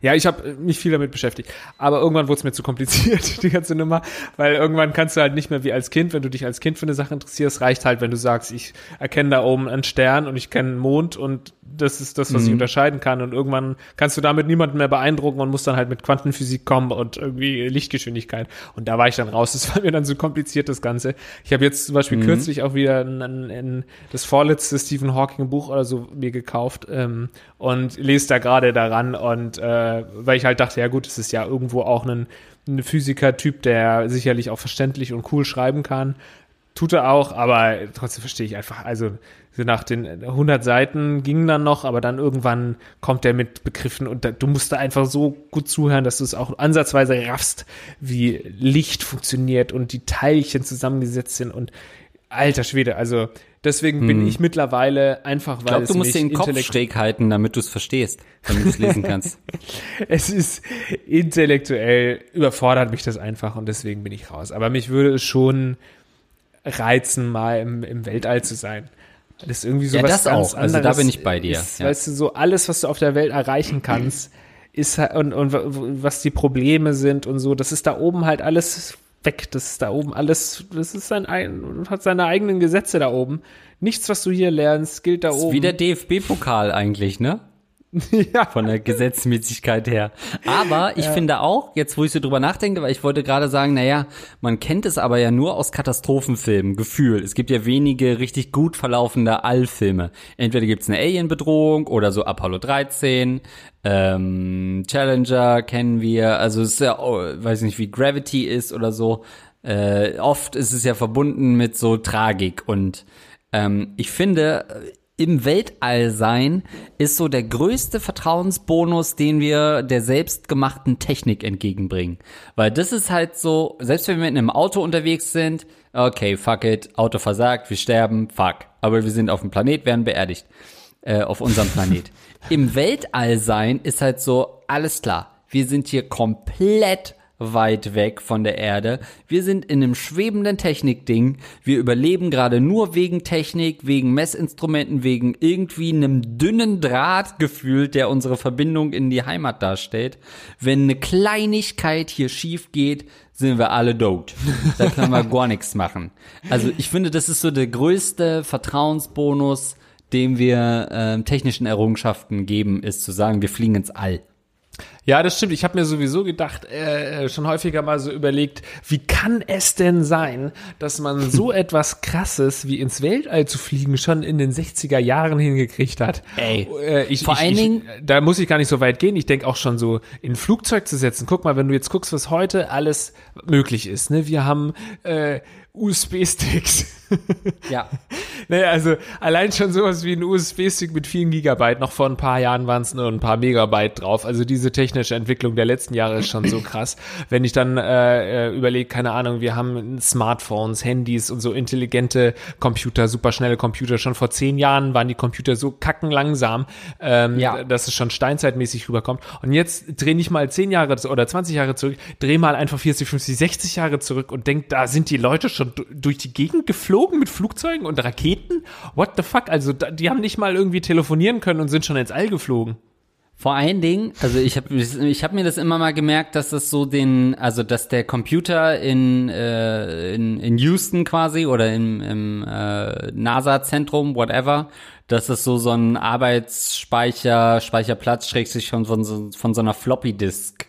B: Ja, ich habe mich viel damit beschäftigt. Aber irgendwann wurde es mir zu kompliziert, [laughs] die ganze Nummer, weil irgendwann kannst du halt nicht mehr wie als Kind, wenn du dich als Kind für eine Sache interessierst, reicht halt, wenn du sagst, ich erkenne da oben einen Stern und ich kenne einen Mond und das ist das, was mhm. ich unterscheiden kann. Und irgendwann kannst du damit niemanden mehr beeindrucken und musst dann halt mit Quantenphysik kommen und irgendwie Lichtgeschwindigkeit. Und da war ich dann raus. [laughs] Das war mir dann so kompliziert, das Ganze. Ich habe jetzt zum Beispiel mhm. kürzlich auch wieder ein, ein, ein, das vorletzte Stephen Hawking Buch oder so mir gekauft ähm, und lese da gerade daran. Und äh, weil ich halt dachte, ja gut, es ist ja irgendwo auch ein, ein Physiker-Typ, der sicherlich auch verständlich und cool schreiben kann. Tut er auch, aber trotzdem verstehe ich einfach, also nach den 100 Seiten ging dann noch, aber dann irgendwann kommt er mit Begriffen und da, du musst da einfach so gut zuhören, dass du es auch ansatzweise raffst, wie Licht funktioniert und die Teilchen zusammengesetzt sind und alter Schwede, also deswegen hm. bin ich mittlerweile einfach, weil ich glaub,
A: du musst den Kopf schräg halten, damit du es verstehst, damit du es lesen [laughs] kannst.
B: es ist intellektuell überfordert mich das einfach und deswegen bin ich raus. Aber mich würde es schon reizen, mal im, im Weltall zu sein. Das ist irgendwie so
A: ja,
B: was
A: das ganz auch. Also da bin ich bei dir.
B: Ist, ja. Weißt du, so alles, was du auf der Welt erreichen kannst, ist und, und was die Probleme sind und so, das ist da oben halt alles weg. Das ist da oben alles, das ist sein hat seine eigenen Gesetze da oben. Nichts, was du hier lernst, gilt da
A: das
B: oben.
A: Ist wie der DFB-Pokal eigentlich, ne? [laughs] ja. Von der Gesetzmäßigkeit her. Aber ich ja. finde auch, jetzt wo ich so drüber nachdenke, weil ich wollte gerade sagen, naja, man kennt es aber ja nur aus Katastrophenfilmen, Gefühl. Es gibt ja wenige richtig gut verlaufende Allfilme. Entweder gibt's eine Alien-Bedrohung oder so Apollo 13, ähm, Challenger kennen wir, also es ist ja, oh, weiß nicht, wie Gravity ist oder so. Äh, oft ist es ja verbunden mit so Tragik und ähm, ich finde, im Weltall sein ist so der größte Vertrauensbonus, den wir der selbstgemachten Technik entgegenbringen. Weil das ist halt so, selbst wenn wir mit einem Auto unterwegs sind, okay, fuck it, Auto versagt, wir sterben, fuck. Aber wir sind auf dem Planet, werden beerdigt. Äh, auf unserem Planet. [laughs] Im Weltall sein ist halt so, alles klar, wir sind hier komplett weit weg von der Erde. Wir sind in einem schwebenden Technikding. Wir überleben gerade nur wegen Technik, wegen Messinstrumenten, wegen irgendwie einem dünnen Draht gefühlt, der unsere Verbindung in die Heimat darstellt. Wenn eine Kleinigkeit hier schief geht, sind wir alle tot. Da können wir gar nichts machen. Also ich finde, das ist so der größte Vertrauensbonus, dem wir äh, technischen Errungenschaften geben, ist zu sagen, wir fliegen ins All.
B: Ja, das stimmt. Ich habe mir sowieso gedacht, äh, schon häufiger mal so überlegt, wie kann es denn sein, dass man so [laughs] etwas Krasses wie ins Weltall zu fliegen schon in den 60er Jahren hingekriegt hat?
A: Ey,
B: äh, ich,
A: vor
B: ich,
A: allen
B: ich,
A: Dingen-
B: da muss ich gar nicht so weit gehen. Ich denke auch schon so in ein Flugzeug zu setzen. Guck mal, wenn du jetzt guckst, was heute alles möglich ist. Ne? Wir haben äh, USB-Sticks.
A: Ja. [laughs]
B: Naja, also allein schon sowas wie ein USB-Stick mit vielen Gigabyte. Noch vor ein paar Jahren waren es nur ein paar Megabyte drauf. Also diese technische Entwicklung der letzten Jahre ist schon so [clears throat] krass. Wenn ich dann äh, überlege, keine Ahnung, wir haben Smartphones, Handys und so intelligente Computer, superschnelle Computer. Schon vor zehn Jahren waren die Computer so kackenlangsam, ähm,
A: Ja.
B: dass es schon steinzeitmäßig rüberkommt. Und jetzt dreh nicht mal zehn Jahre oder 20 Jahre zurück, dreh mal einfach 40, 50, 60 Jahre zurück und denk, da sind die Leute schon du- durch die Gegend geflogen mit Flugzeugen und Raketen? What the fuck? Also die haben nicht mal irgendwie telefonieren können und sind schon ins All geflogen.
A: Vor allen Dingen, also ich habe ich hab mir das immer mal gemerkt, dass das so den, also dass der Computer in, äh, in, in Houston quasi oder im, im äh, NASA-Zentrum, whatever, dass es so so ein Arbeitsspeicher, Speicherplatz, schrägstrich von, von, so- von so einer Floppy-Disk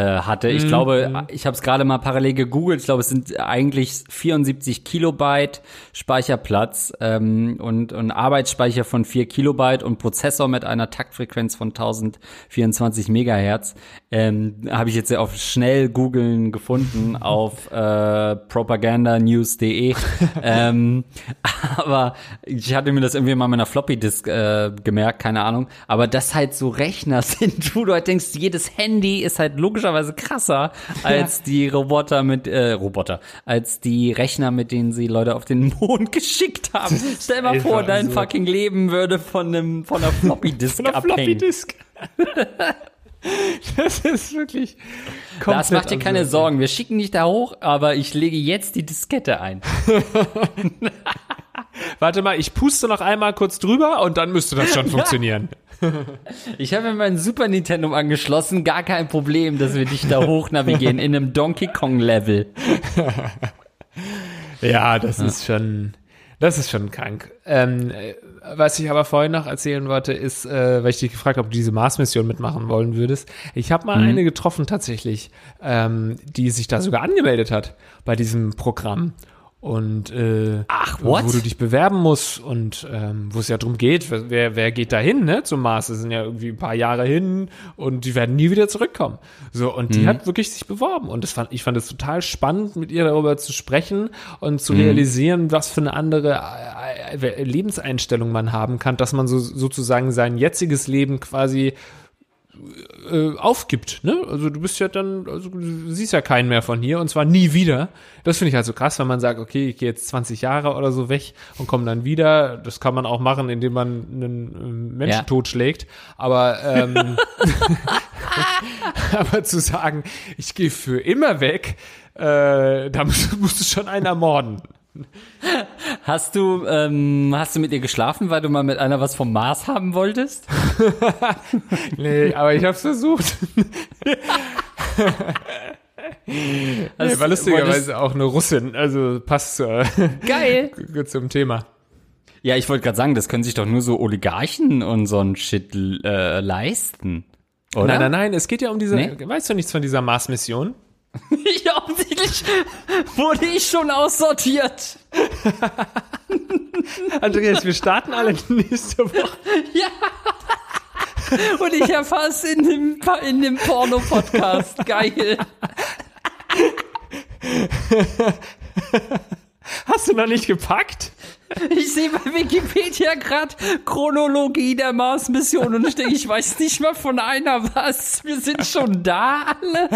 A: hatte. Ich glaube, ich habe es gerade mal parallel gegoogelt. Ich glaube, es sind eigentlich 74 Kilobyte Speicherplatz ähm, und, und Arbeitsspeicher von 4 Kilobyte und Prozessor mit einer Taktfrequenz von 1024 Megahertz. Ähm, habe ich jetzt auf schnell googeln gefunden [laughs] auf äh, propagandanews.de. [laughs] ähm, [laughs] aber ich hatte mir das irgendwie mal mit einer Floppy Disk äh, gemerkt, keine Ahnung. Aber das halt so Rechner sind, wo du halt denkst, jedes Handy ist halt logischerweise krasser als die Roboter mit äh, Roboter, als die Rechner, mit denen sie Leute auf den Mond [laughs] geschickt haben. Stell mal vor, dein
B: so.
A: fucking Leben würde von einem von einer Floppy [laughs] Disk
B: Von einer
A: abhängen.
B: Floppy Disk. [laughs] das ist wirklich komplett
A: Das macht dir keine
B: absurd.
A: Sorgen. Wir schicken dich da hoch, aber ich lege jetzt die Diskette ein.
B: Warte mal, ich puste noch einmal kurz drüber und dann müsste das schon funktionieren. [laughs]
A: Ich habe mir meinen Super Nintendo angeschlossen, gar kein Problem, dass wir dich da hoch navigieren in einem Donkey Kong Level. [laughs]
B: Ja, das ist schon, das ist schon krank. Ähm, äh, was ich aber vorhin noch erzählen wollte, ist, äh, weil ich dich gefragt habe, ob du diese Mars-Mission mitmachen wollen würdest. Ich habe mal eine getroffen tatsächlich, ähm, die sich da sogar angemeldet hat bei diesem Programm. Und äh,
A: Ach, what?
B: wo du dich bewerben musst und ähm, wo es ja drum geht, wer, wer geht da hin, ne, zum Mars? Es sind ja irgendwie ein paar Jahre hin und die werden nie wieder zurückkommen. So, und die hat wirklich sich beworben. Und das fand, ich fand es total spannend, mit ihr darüber zu sprechen und zu realisieren, was für eine andere äh, äh, Lebenseinstellung man haben kann, dass man so sozusagen sein jetziges Leben quasi äh, aufgibt, ne? Also du bist ja dann, also du siehst ja keinen mehr von hier und zwar nie wieder. Das finde ich halt so krass, wenn man sagt, okay, ich gehe jetzt 20 Jahre oder so weg und komme dann wieder. Das kann man auch machen, indem man einen äh, Menschen
A: Ja.
B: totschlägt. Aber ähm, [laughs] [laughs] aber zu sagen, ich gehe für immer weg, äh, da musst, musst du schon einen ermorden. [laughs]
A: Hast du, ähm, hast du mit ihr geschlafen, weil du mal mit einer was vom Mars haben wolltest? [laughs]
B: Nee, aber ich hab's versucht. [laughs] Nee,
A: Hast-
B: war lustigerweise auch eine Russin, also passt zur,
A: Geil.
B: zum Thema.
A: Ja, ich wollte gerade sagen, das können sich doch nur so Oligarchen und so ein Shit äh, leisten. Oder?
B: Nein, nein, nein, es geht ja um diese,
A: Nee?
B: weißt du nichts von dieser Mars-Mission? [laughs]
A: Ja, offensichtlich wurde ich schon aussortiert. [laughs]
B: Andreas, wir starten alle nächste Woche. [laughs]
A: Und ich erfahre es in dem, in dem Porno-Podcast. Geil.
B: Hast du noch nicht gepackt?
A: Ich sehe bei Wikipedia gerade Chronologie der Mars-Mission und ich denke, ich weiß nicht mal von einer was. Wir sind schon da alle.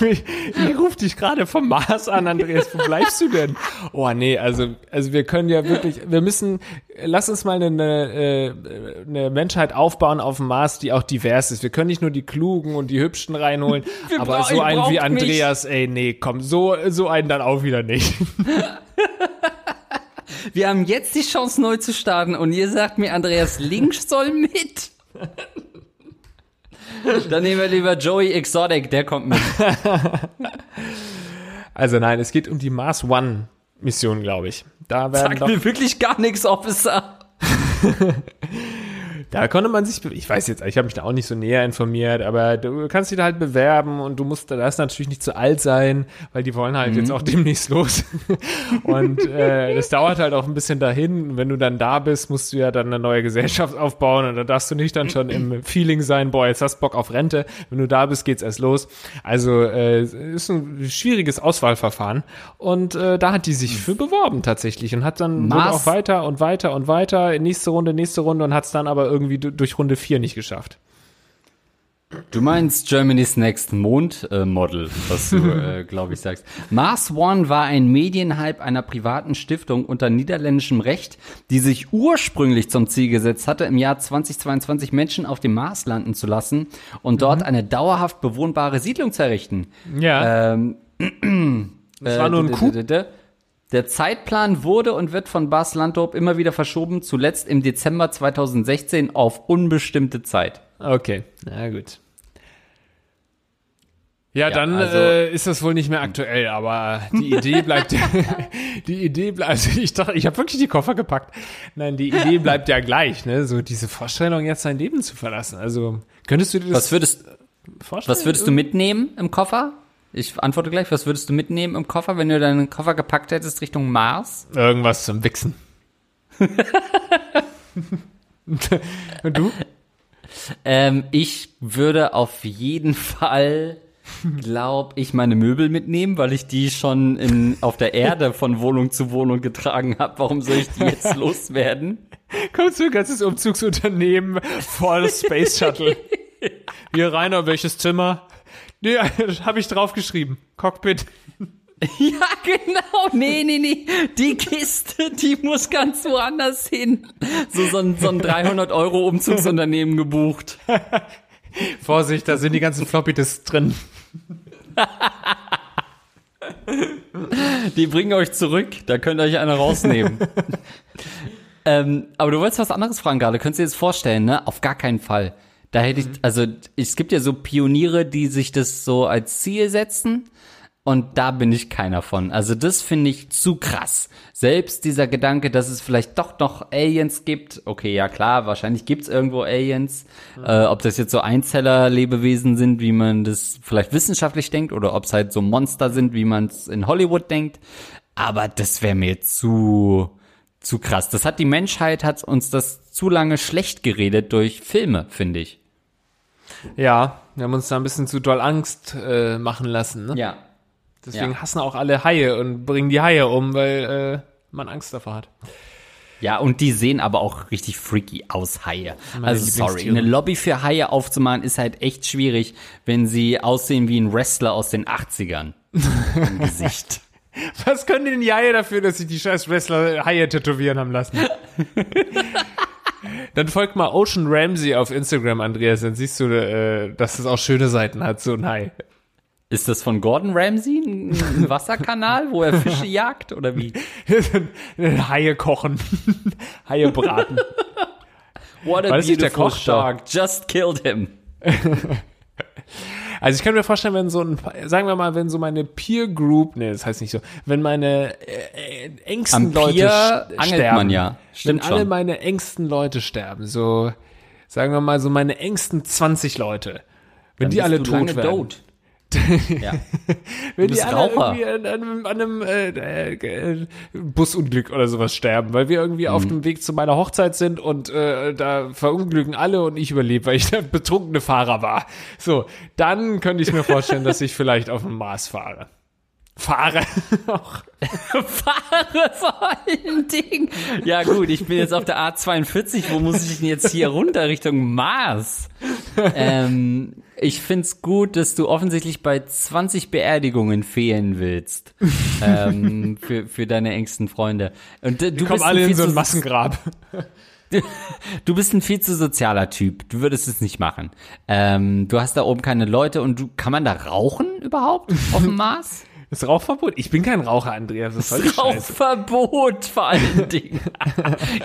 B: Ich, ich rufe dich gerade vom Mars an, Andreas. Wo bleibst du denn? Oh nee, also, also wir können ja wirklich, wir müssen, lass uns mal eine, äh, eine Menschheit aufbauen auf dem Mars, die auch divers ist. Wir können nicht nur die Klugen und die Hübschen reinholen, [laughs] aber so einen wie Andreas, mich. ey, nee, komm, so, so einen dann auch wieder nicht. [laughs]
A: Wir haben jetzt die Chance, neu zu starten und ihr sagt mir, Andreas Link soll mit. [laughs] Dann nehmen wir lieber Joey Exotic, der kommt mit. [laughs]
B: Also nein, es geht um die Mars One Mission, glaube ich.
A: Da werden Sag mir wirklich gar nichts, Officer. [laughs]
B: Da konnte man sich, ich weiß jetzt, ich habe mich da auch nicht so näher informiert, aber du kannst dich da halt bewerben und du musst da das natürlich nicht zu alt sein, weil die wollen halt mhm. jetzt auch demnächst los. [laughs] und äh, das dauert halt auch ein bisschen dahin. Wenn du dann da bist, musst du ja dann eine neue Gesellschaft aufbauen und da darfst du nicht dann schon im Feeling sein, boah, jetzt hast du Bock auf Rente. Wenn du da bist, geht's erst los. Also äh, ist ein schwieriges Auswahlverfahren. Und äh, da hat die sich für beworben tatsächlich und hat dann auch weiter und weiter und weiter, nächste Runde, nächste Runde und hat es dann aber irgendwie irgendwie durch Runde 4 nicht geschafft.
A: Du meinst Germany's Next Mond äh, Model, was du, [laughs] äh, glaube ich, sagst. Mars One war ein Medienhype einer privaten Stiftung unter niederländischem Recht, die sich ursprünglich zum Ziel gesetzt hatte, im Jahr 2022 Menschen auf dem Mars landen zu lassen und dort mhm. eine dauerhaft bewohnbare Siedlung zu errichten.
B: Ja. Ähm, [clears throat] das war nur ein Coup.
A: Der Zeitplan wurde und wird von Bas Landorp immer wieder verschoben, zuletzt im Dezember 2016 auf unbestimmte Zeit.
B: Okay, na gut. Ja, ja dann also, äh, ist das wohl nicht mehr aktuell, aber die Idee [laughs] bleibt die Idee bleibt also ich dachte, ich habe wirklich die Koffer gepackt. Nein, die Idee bleibt ja gleich, ne, so diese Vorstellung jetzt sein Leben zu verlassen. Also, könntest du dir das
A: Was würdest vorstellen? Was würdest du mitnehmen im Koffer? Ich antworte gleich, was würdest du mitnehmen im Koffer, wenn du deinen Koffer gepackt hättest Richtung Mars?
B: Irgendwas zum Wichsen. [laughs] Und du?
A: Ähm, ich würde auf jeden Fall, glaub ich, meine Möbel mitnehmen, weil ich die schon in, auf der Erde von Wohnung zu Wohnung getragen habe. Warum soll ich die jetzt [laughs] loswerden?
B: Kommst du ein ganzes Umzugsunternehmen voll Space Shuttle? [laughs] Hier, Rainer, welches Zimmer? Nee, [laughs] habe ich draufgeschrieben. Cockpit. [laughs]
A: Ja, genau. Nee, nee, nee. Die Kiste, die muss ganz woanders hin. So, so ein, so ein 300 Euro Umzugsunternehmen gebucht. [laughs]
B: Vorsicht, da sind die ganzen Floppy Disks drin.
A: Die bringen euch zurück. Da könnt ihr euch eine rausnehmen. ähm, aber du wolltest was anderes fragen gerade. Könntest du dir das vorstellen, ne? Auf gar keinen Fall. Da hätte ich, mhm. also es gibt ja so Pioniere, die sich das so als Ziel setzen. Und da bin ich keiner von. Also das finde ich zu krass. Selbst dieser Gedanke, dass es vielleicht doch noch Aliens gibt. Okay, ja klar, wahrscheinlich gibt's irgendwo Aliens. Mhm. Äh, ob das jetzt so Einzeller-Lebewesen sind, wie man das vielleicht wissenschaftlich denkt, oder ob es halt so Monster sind, wie man es in Hollywood denkt. Aber das wäre mir zu zu krass. Das hat die Menschheit hat uns das zu lange schlecht geredet durch Filme, finde ich.
B: Ja, wir haben uns da ein bisschen zu doll Angst äh, machen lassen. Ne?
A: Ja.
B: Deswegen ja. hassen auch alle Haie und bringen die Haie um, weil äh, man Angst davor hat.
A: Ja, und die sehen aber auch richtig freaky aus, Haie. Meine also sorry, eine Lobby für Haie aufzumachen ist halt echt schwierig, wenn sie aussehen wie ein Wrestler aus den 80ern. Im [laughs] Gesicht.
B: Was können denn die Haie dafür, dass sich die scheiß Wrestler Haie tätowieren haben lassen? [laughs] Dann folgt mal Ocean Ramsey auf Instagram, Andreas. Dann siehst du, äh, dass es auch schöne Seiten hat, so ein Hai.
A: Ist das von Gordon Ramsay ein Wasserkanal, wo er Fische [laughs] jagt oder wie?
B: Haie kochen, [laughs] Haie braten.
A: What a War beautiful shark! Just killed him. [laughs]
B: Also ich kann mir vorstellen, wenn so ein, sagen wir mal, wenn so meine Peer Group, nee, das heißt nicht so, wenn meine äh, äh engsten Am Leute Pier sterben, man
A: ja.
B: Stimmt wenn schon. alle meine engsten Leute sterben, so, sagen wir mal, so meine engsten 20 Leute, wenn Dann die alle tot werden. Dood. [laughs] Ja. Wenn die alle Raucher. irgendwie an, an, an einem äh, äh, Busunglück oder sowas sterben, weil wir irgendwie mhm. auf dem Weg zu meiner Hochzeit sind und äh, da verunglücken alle und ich überlebe, weil ich der betrunkene Fahrer war. So, dann könnte ich mir vorstellen, dass ich vielleicht auf dem Mars fahre. Fahre [laughs] auch.
A: Fahre vor allen Dingen. Ja gut, ich bin jetzt auf der A42. Wo muss ich denn jetzt hier runter? Richtung Mars. Ähm, ich find's gut, dass du offensichtlich bei 20 Beerdigungen fehlen willst. ähm, für, für deine engsten Freunde.
B: Und äh, du kommen alle in so ein Massengrab. [laughs]
A: Du bist ein viel zu sozialer Typ. Du würdest es nicht machen. Ähm, du hast da oben keine Leute und du kann man da rauchen überhaupt auf dem Mars?
B: Das Rauchverbot? Ich bin kein Raucher, Andreas.
A: Das, das Rauchverbot vor allen [laughs] Dingen.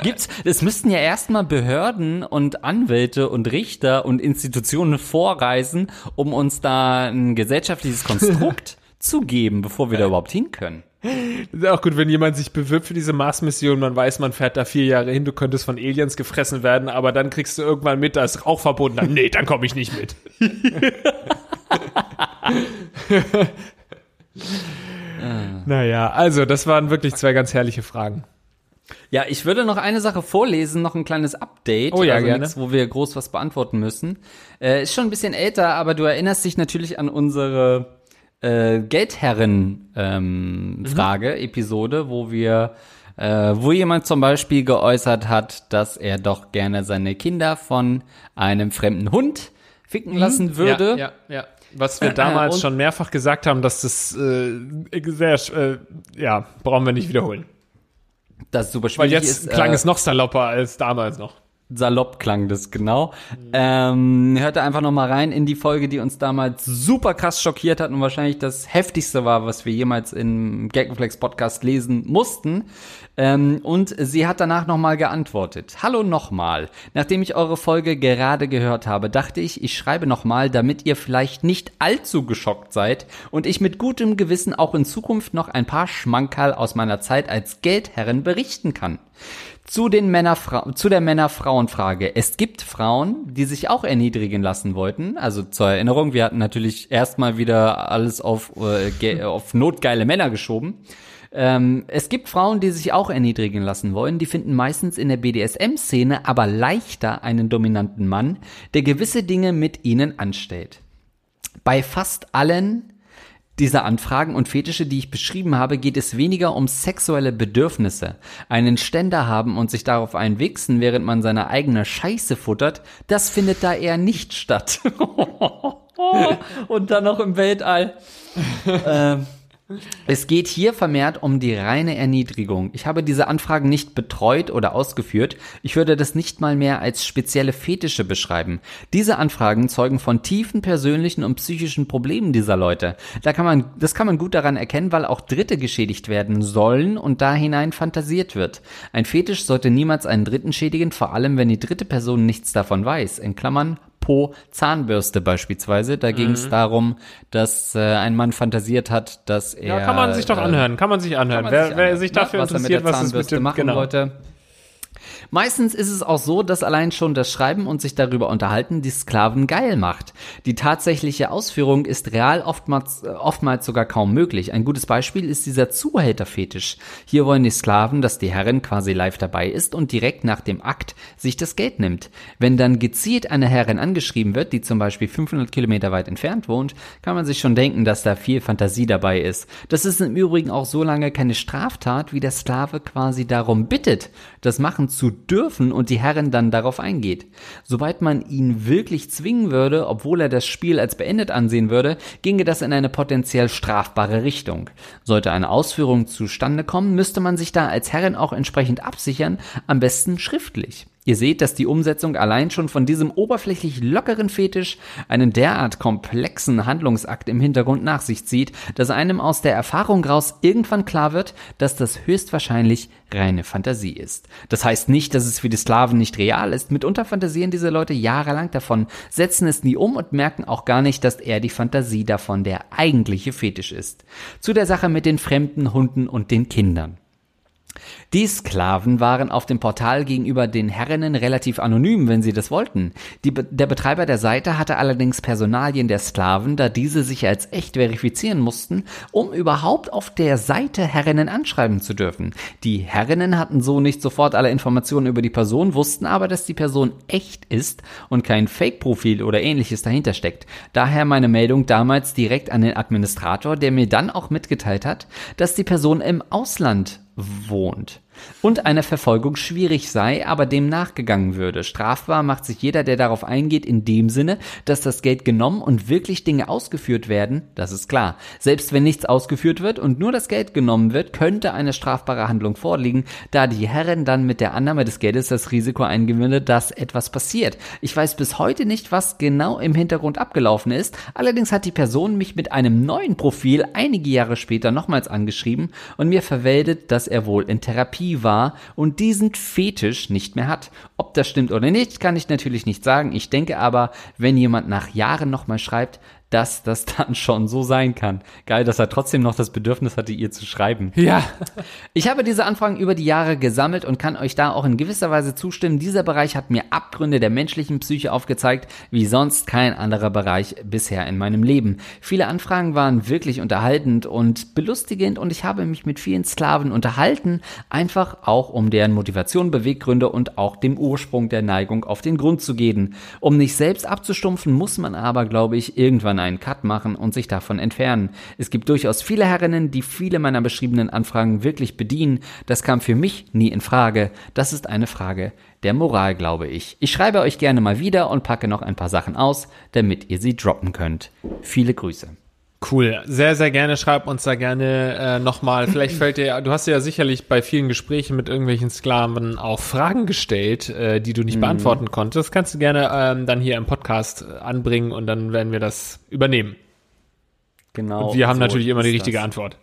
A: Gibt's, es müssten ja erstmal Behörden und Anwälte und Richter und Institutionen vorreisen, um uns da ein gesellschaftliches Konstrukt [laughs] zu geben, bevor wir da überhaupt hin können.
B: Das ist auch gut, wenn jemand sich bewirbt für diese Mars-Mission, man weiß, man fährt da vier Jahre hin, du könntest von Aliens gefressen werden, aber dann kriegst du irgendwann mit, da ist Rauchverbot, dann, nee, dann komme ich nicht mit. [laughs] Naja, also das waren wirklich zwei ganz herrliche Fragen.
A: Ja, ich würde noch eine Sache vorlesen, noch ein kleines Update.
B: Oh ja, also gerne.
A: Nichts, wo wir groß was beantworten müssen. Äh, ist schon ein bisschen älter, aber du erinnerst dich natürlich an unsere äh, Geldherren-Frage, ähm, mhm. Wo wir äh, wo jemand zum Beispiel geäußert hat, dass er doch gerne seine Kinder von einem fremden Hund ficken mhm. lassen würde.
B: Ja, ja, ja. Was wir damals äh, schon mehrfach gesagt haben, dass das äh, sehr, äh, ja, brauchen wir nicht wiederholen.
A: Das ist super schwierig
B: Weil jetzt
A: ist,
B: klang äh, es noch salopper als damals noch.
A: Salopp klang das genau. Mhm. Ähm, hört da einfach noch mal rein in die Folge, die uns damals super krass schockiert hat und wahrscheinlich das heftigste war, was wir jemals im Gagreflex Podcast lesen mussten. Ähm, und sie hat danach nochmal geantwortet. Hallo nochmal. Nachdem ich eure Folge gerade gehört habe, dachte ich, ich schreibe nochmal, damit ihr vielleicht nicht allzu geschockt seid und ich mit gutem Gewissen auch in Zukunft noch ein paar Schmankerl aus meiner Zeit als Geldherrin berichten kann. Zu, den Männer, zu der Männer-Frauen-Frage. Es gibt Frauen, die sich auch erniedrigen lassen wollten. Also zur Erinnerung, wir hatten natürlich erstmal wieder alles auf, äh, auf notgeile Männer geschoben. Ähm, es gibt Frauen, die sich auch erniedrigen lassen wollen. Die finden meistens in der BDSM-Szene aber leichter einen dominanten Mann, der gewisse Dinge mit ihnen anstellt. Bei fast allen dieser Anfragen und Fetische, die ich beschrieben habe, geht es weniger um sexuelle Bedürfnisse. Einen Ständer haben und sich darauf einwichsen, während man seine eigene Scheiße futtert, das findet da eher nicht statt. [laughs] und dann noch im Weltall. [laughs] ähm, es geht hier vermehrt um die reine Erniedrigung. Ich habe diese Anfragen nicht betreut oder ausgeführt. Ich würde das nicht mal mehr als spezielle Fetische beschreiben. Diese Anfragen zeugen von tiefen persönlichen und psychischen Problemen dieser Leute. Da kann man, das kann man gut daran erkennen, weil auch Dritte geschädigt werden sollen und da hinein fantasiert wird. Ein Fetisch sollte niemals einen Dritten schädigen, vor allem wenn die dritte Person nichts davon weiß. In Klammern Po Zahnbürste beispielsweise. Da ging es mhm. darum, dass äh, ein Mann fantasiert hat, dass er.
B: Ja, kann man sich doch äh, anhören. Kann man sich anhören. Man wer, sich anhören. wer, sich dafür was interessiert, was es mit dem
A: machen genau. wollte. Meistens ist es auch so, dass allein schon das Schreiben und sich darüber unterhalten die Sklaven geil macht. Die tatsächliche Ausführung ist real oftmals, oftmals sogar kaum möglich. Ein gutes Beispiel ist dieser Zuhälterfetisch. Hier wollen die Sklaven, dass die Herrin quasi live dabei ist und direkt nach dem Akt sich das Geld nimmt. Wenn dann gezielt eine Herrin angeschrieben wird, die zum Beispiel 500 Kilometer weit entfernt wohnt, kann man sich schon denken, dass da viel Fantasie dabei ist. Das ist im Übrigen auch so lange keine Straftat, wie der Sklave quasi darum bittet, das machen zu dürfen und die Herrin dann darauf eingeht. Sobald man ihn wirklich zwingen würde, obwohl er das Spiel als beendet ansehen würde, ginge das in eine potenziell strafbare Richtung. Sollte eine Ausführung zustande kommen, müsste man sich da als Herrin auch entsprechend absichern, am besten schriftlich. Ihr seht, dass die Umsetzung allein schon von diesem oberflächlich lockeren Fetisch einen derart komplexen Handlungsakt im Hintergrund nach sich zieht, dass einem aus der Erfahrung raus irgendwann klar wird, dass das höchstwahrscheinlich reine Fantasie ist. Das heißt nicht, dass es für die Sklaven nicht real ist. Mitunter fantasieren diese Leute jahrelang davon, setzen es nie um und merken auch gar nicht, dass er die Fantasie davon der eigentliche Fetisch ist. Zu der Sache mit den fremden Hunden und den Kindern. Die Sklaven waren auf dem Portal gegenüber den Herrinnen relativ anonym, wenn sie das wollten. Die, der Betreiber der Seite hatte allerdings Personalien der Sklaven, da diese sich als echt verifizieren mussten, um überhaupt auf der Seite Herrinnen anschreiben zu dürfen. Die Herrinnen hatten so nicht sofort alle Informationen über die Person, wussten aber, dass die Person echt ist und kein Fake-Profil oder ähnliches dahinter steckt. Daher meine Meldung damals direkt an den Administrator, der mir dann auch mitgeteilt hat, dass die Person im Ausland wohnt und eine Verfolgung schwierig sei, aber dem nachgegangen würde. Strafbar macht sich jeder, der darauf eingeht, in dem Sinne, dass das Geld genommen und wirklich Dinge ausgeführt werden, das ist klar. Selbst wenn nichts ausgeführt wird und nur das Geld genommen wird, könnte eine strafbare Handlung vorliegen, da die Herren dann mit der Annahme des Geldes das Risiko eingewinne, dass etwas passiert. Ich weiß bis heute nicht, was genau im Hintergrund abgelaufen ist, allerdings hat die Person mich mit einem neuen Profil einige Jahre später nochmals angeschrieben und mir verweldet, dass er wohl in Therapie war und diesen Fetisch nicht mehr hat. Ob das stimmt oder nicht, kann ich natürlich nicht sagen. Ich denke aber, wenn jemand nach Jahren nochmal schreibt, dass das dann schon so sein kann. Geil, dass er trotzdem noch das Bedürfnis hatte, ihr zu schreiben.
B: Ja.
A: Ich habe diese Anfragen über die Jahre gesammelt und kann euch da auch in gewisser Weise zustimmen. Dieser Bereich hat mir Abgründe der menschlichen Psyche aufgezeigt, wie sonst kein anderer Bereich bisher in meinem Leben. Viele Anfragen waren wirklich unterhaltend und belustigend und ich habe mich mit vielen Sklaven unterhalten, einfach auch um deren Motivation, Beweggründe und auch dem Ursprung der Neigung auf den Grund zu gehen. Um nicht selbst abzustumpfen, muss man aber, glaube ich, irgendwann dann einen Cut machen und sich davon entfernen. Es gibt durchaus viele Herrinnen, die viele meiner beschriebenen Anfragen wirklich bedienen. Das kam für mich nie in Frage. Das ist eine Frage der Moral, glaube ich. Ich schreibe euch gerne mal wieder und packe noch ein paar Sachen aus, damit ihr sie droppen könnt. Viele Grüße.
B: Cool, sehr, sehr gerne. Schreib uns da gerne äh, nochmal. Vielleicht [clears throat] fällt dir, du hast ja sicherlich bei vielen Gesprächen mit irgendwelchen Sklaven auch Fragen gestellt, äh, die du nicht mhm. beantworten konntest. Das kannst du gerne ähm, dann hier im Podcast äh, anbringen und dann werden wir das übernehmen.
A: Genau.
B: Und wir haben so natürlich immer die richtige das. Antwort.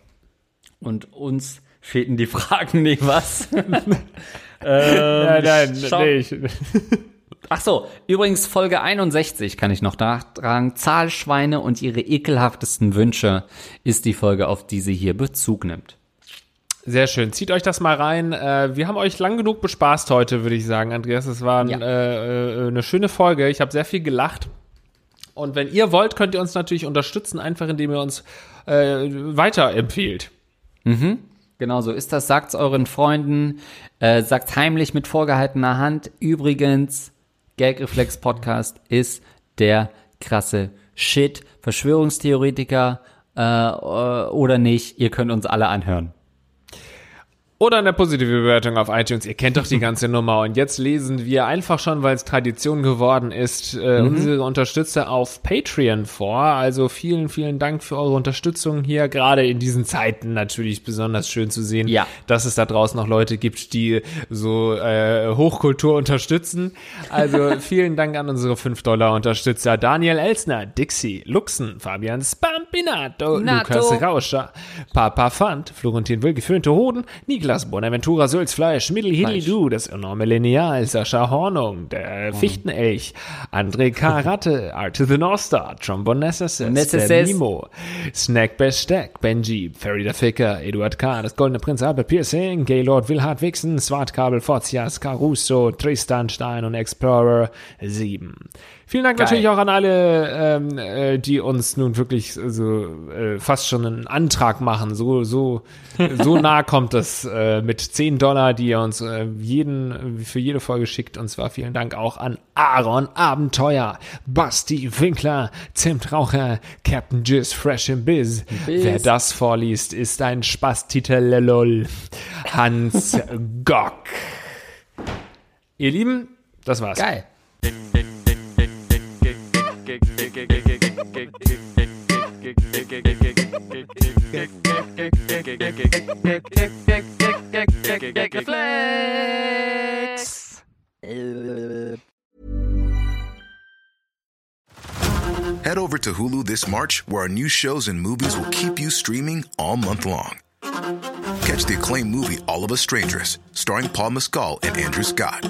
A: Und uns fehlten die Fragen [laughs] nicht, was? [laughs]
B: ähm, nein, nein, nee, ich,
A: Ach so, übrigens Folge 61 kann ich noch nachtragen. Zahlschweine und ihre ekelhaftesten Wünsche ist die Folge, auf die sie hier Bezug nimmt.
B: Sehr schön. Zieht euch das mal rein. Äh, wir haben euch lang genug bespaßt heute, würde ich sagen, Andreas. Es war ja. äh, eine schöne Folge. Ich habe sehr viel gelacht. Und wenn ihr wollt, könnt ihr uns natürlich unterstützen, einfach indem ihr uns äh, weiterempfehlt.
A: Mhm. Genau so ist das. Sagt's euren Freunden, äh, sagt's heimlich mit vorgehaltener Hand. Übrigens, Gagreflex Podcast ist der krasse Shit. Verschwörungstheoretiker äh, oder nicht, ihr könnt uns alle anhören.
B: Oder eine positive Bewertung auf iTunes. Ihr kennt doch die ganze Nummer. Und jetzt lesen wir einfach schon, weil es Tradition geworden ist, äh, mhm. unsere Unterstützer auf Patreon vor. Also vielen, vielen Dank für eure Unterstützung hier. Gerade in diesen Zeiten natürlich besonders schön zu sehen,
A: ja.
B: dass es da draußen noch Leute gibt, die so äh, Hochkultur unterstützen. Also [laughs] vielen Dank an unsere 5-Dollar-Unterstützer. Daniel Elsner, Dixie, Luxen, Fabian Spampinato, Nato. Lukas Rauscher, Papa Fand, Florentin Will, geföhnte Hoden, Niklas Niklas Bonaventura Sülzfleisch, Mittel Du, das enorme Lineal, Sascha Hornung, der oh. Fichtenelch, André Karatte, [laughs] Art to the North Star, Trombone Necessis, Mimo, Snack Besteck, Benji, Ferry der Ficker, Eduard K., das Goldene Prinz Albert Piercing, Gaylord Wilhard Wixen, Swartkabel, Forzias, Caruso, Tristan Stein und Explorer 7. Vielen Dank Geil. natürlich auch an alle, ähm, äh, die uns nun wirklich so äh, fast schon einen Antrag machen. So so [laughs] so nah kommt es äh, mit 10 Dollar, die ihr uns äh, jeden für jede Folge schickt. Und zwar vielen Dank auch an Aaron Abenteuer, Basti Winkler, Zimtraucher, Captain Jizz Fresh im Biz. Biz. Wer das vorliest, ist ein Spaßtitel lol. Hans [laughs] Gock. Ihr Lieben, das war's.
A: Geil.
C: Head over to Hulu this March, where our new shows and movies will keep you streaming all month long. Catch the acclaimed movie All of Us Strangers, starring Paul Mescal and Andrew Scott.